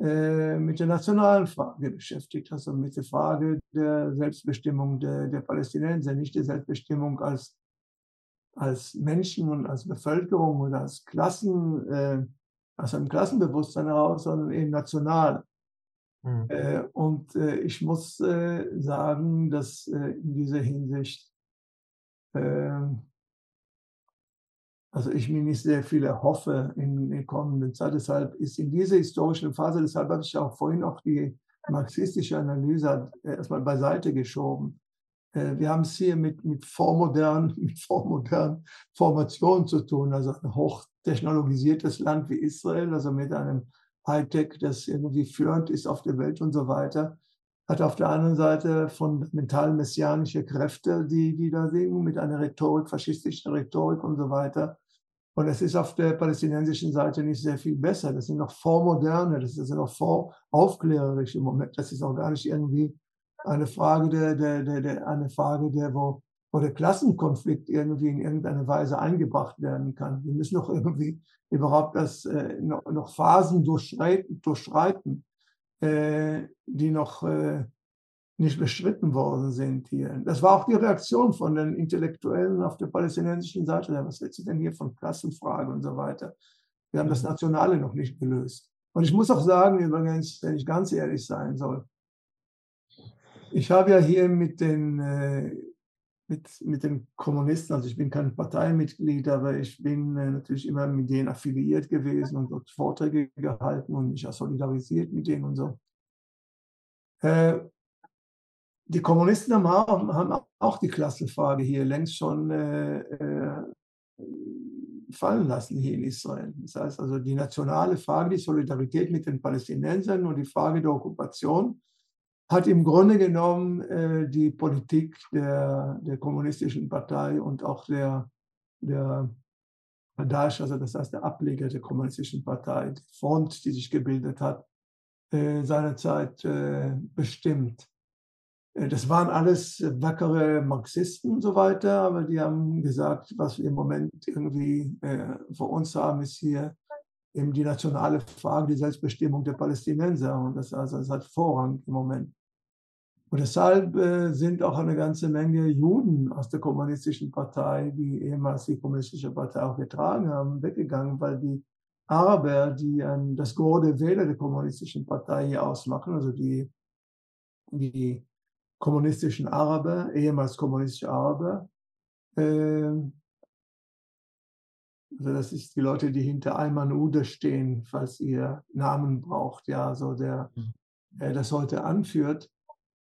äh, mit der nationalen Frage beschäftigt, also mit der Frage der Selbstbestimmung der, der Palästinenser, nicht der Selbstbestimmung als als Menschen und als Bevölkerung oder als Klassen, äh, aus einem Klassenbewusstsein heraus, sondern eben national. Mhm. Äh, und äh, ich muss äh, sagen, dass äh, in dieser Hinsicht, ähm, also ich mir nicht sehr viel erhoffe in der kommenden Zeit. Deshalb ist in dieser historischen Phase, deshalb habe ich auch vorhin auch die marxistische Analyse erstmal beiseite geschoben. Äh, wir haben es hier mit, mit vormodernen, *laughs* mit vormodernen Formationen zu tun, also ein hochtechnologisiertes Land wie Israel, also mit einem Hightech, das irgendwie führend ist auf der Welt und so weiter, hat auf der anderen Seite fundamental messianische Kräfte, die, die da singen, mit einer Rhetorik, faschistischen Rhetorik und so weiter. Und es ist auf der palästinensischen Seite nicht sehr viel besser. Das sind noch vormoderne, das sind noch voraufklärerische Momente. Das ist auch gar nicht irgendwie eine Frage der, der, der, der eine Frage der, wo, wo der Klassenkonflikt irgendwie in irgendeiner Weise eingebracht werden kann. Wir müssen noch irgendwie überhaupt das äh, noch, noch Phasen durchschreiten, durchschreiten äh, die noch äh, nicht bestritten worden sind hier. Das war auch die Reaktion von den Intellektuellen auf der palästinensischen Seite. Was willst du denn hier von Klassenfrage und so weiter? Wir haben das mhm. Nationale noch nicht gelöst. Und ich muss auch sagen, übrigens, wenn ich ganz ehrlich sein soll, ich habe ja hier mit den, äh, mit, mit den Kommunisten, also ich bin kein Parteimitglied, aber ich bin äh, natürlich immer mit denen affiliiert gewesen und dort Vorträge gehalten und mich auch solidarisiert mit denen und so. Äh, die Kommunisten haben haben auch, die Klassenfrage hier längst schon fallen lassen hier in Israel. Das heißt also die nationale Frage, die Solidarität mit den Palästinensern und die Frage der Okkupation hat im Grunde genommen äh, die Politik der, der kommunistischen Partei und auch der, der Daesh, also das heißt der Ableger der kommunistischen Partei, die Front, die sich gebildet hat, äh, seinerzeit äh, bestimmt. Äh, das waren alles wackere Marxisten und so weiter, aber die haben gesagt, was wir im Moment irgendwie äh, vor uns haben, ist hier eben die nationale Frage, die Selbstbestimmung der Palästinenser. Und das, also, das hat Vorrang im Moment. Und deshalb äh, sind auch eine ganze Menge Juden aus der kommunistischen Partei, die ehemals die kommunistische Partei auch getragen haben, weggegangen, weil die Araber, die ähm, das Gros der Wähler der kommunistischen Partei hier ausmachen, also die, die kommunistischen Araber, ehemals kommunistische Araber, äh, also das ist die Leute, die hinter Ayman Ude stehen, falls ihr Namen braucht, ja, so der, der das heute anführt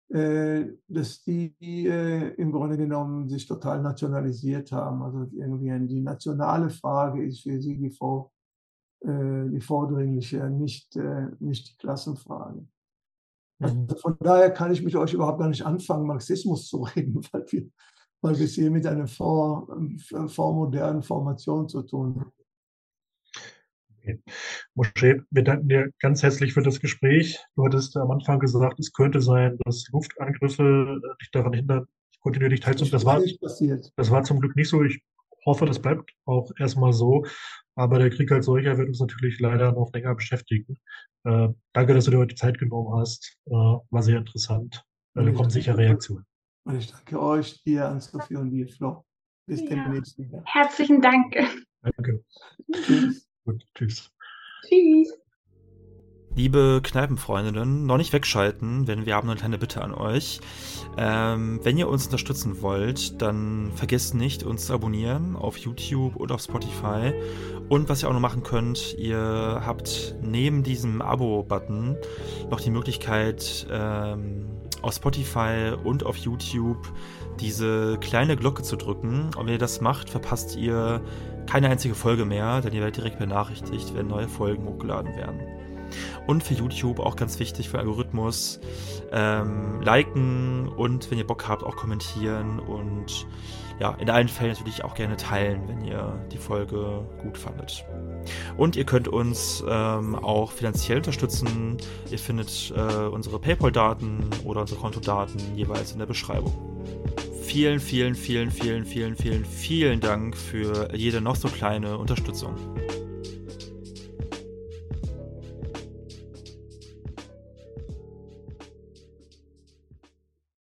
dass die äh, im Grunde genommen sich total nationalisiert haben. Also irgendwie die nationale Frage ist für sie die, vor, äh, die vordringliche, nicht, nicht die Klassenfrage. Also mhm. von daher kann ich mit euch überhaupt gar nicht anfangen, Marxismus zu *laughs* reden, weil wir, weil wir es hier mit einer vor, vormodernen Formation zu tun haben. Okay. Moshe, wir danken dir ganz herzlich für das Gespräch. Du hattest am Anfang gesagt, es könnte sein, dass Luftangriffe äh, dich daran hindern, kontinuierlich teilzunehmen. Das war, das war zum Glück nicht so. Ich hoffe, das bleibt auch erstmal so. Aber der Krieg als solcher wird uns natürlich leider noch länger beschäftigen. Äh, danke, dass du dir heute Zeit genommen hast. Äh, war sehr interessant. Da kommen sicher Reaktionen. Und ich danke euch, dir, Ann-Sophie und dir, Flo. Bis Ja. demnächst wieder. Herzlichen Dank. Danke. Tschüss. Gut, tschüss. Tschüss. Liebe Kneipenfreundinnen, noch nicht wegschalten, denn wir haben eine kleine Bitte an euch. Ähm, wenn ihr uns unterstützen wollt, dann vergesst nicht, uns zu abonnieren auf YouTube und auf Spotify. Und was ihr auch noch machen könnt, ihr habt neben diesem Abo-Button noch die Möglichkeit, ähm, auf Spotify und auf YouTube diese kleine Glocke zu drücken. Und wenn ihr das macht, verpasst ihr keine einzige Folge mehr, denn ihr werdet direkt benachrichtigt, wenn neue Folgen hochgeladen werden. Und für YouTube auch ganz wichtig für den Algorithmus. Ähm, liken und wenn ihr Bock habt, auch kommentieren und ja, in allen Fällen natürlich auch gerne teilen, wenn ihr die Folge gut fandet. Und ihr könnt uns ähm, auch finanziell unterstützen. Ihr findet äh, unsere PayPal-Daten oder unsere Kontodaten jeweils in der Beschreibung. Vielen, vielen, vielen, vielen, vielen, vielen, vielen Dank für jede noch so kleine Unterstützung.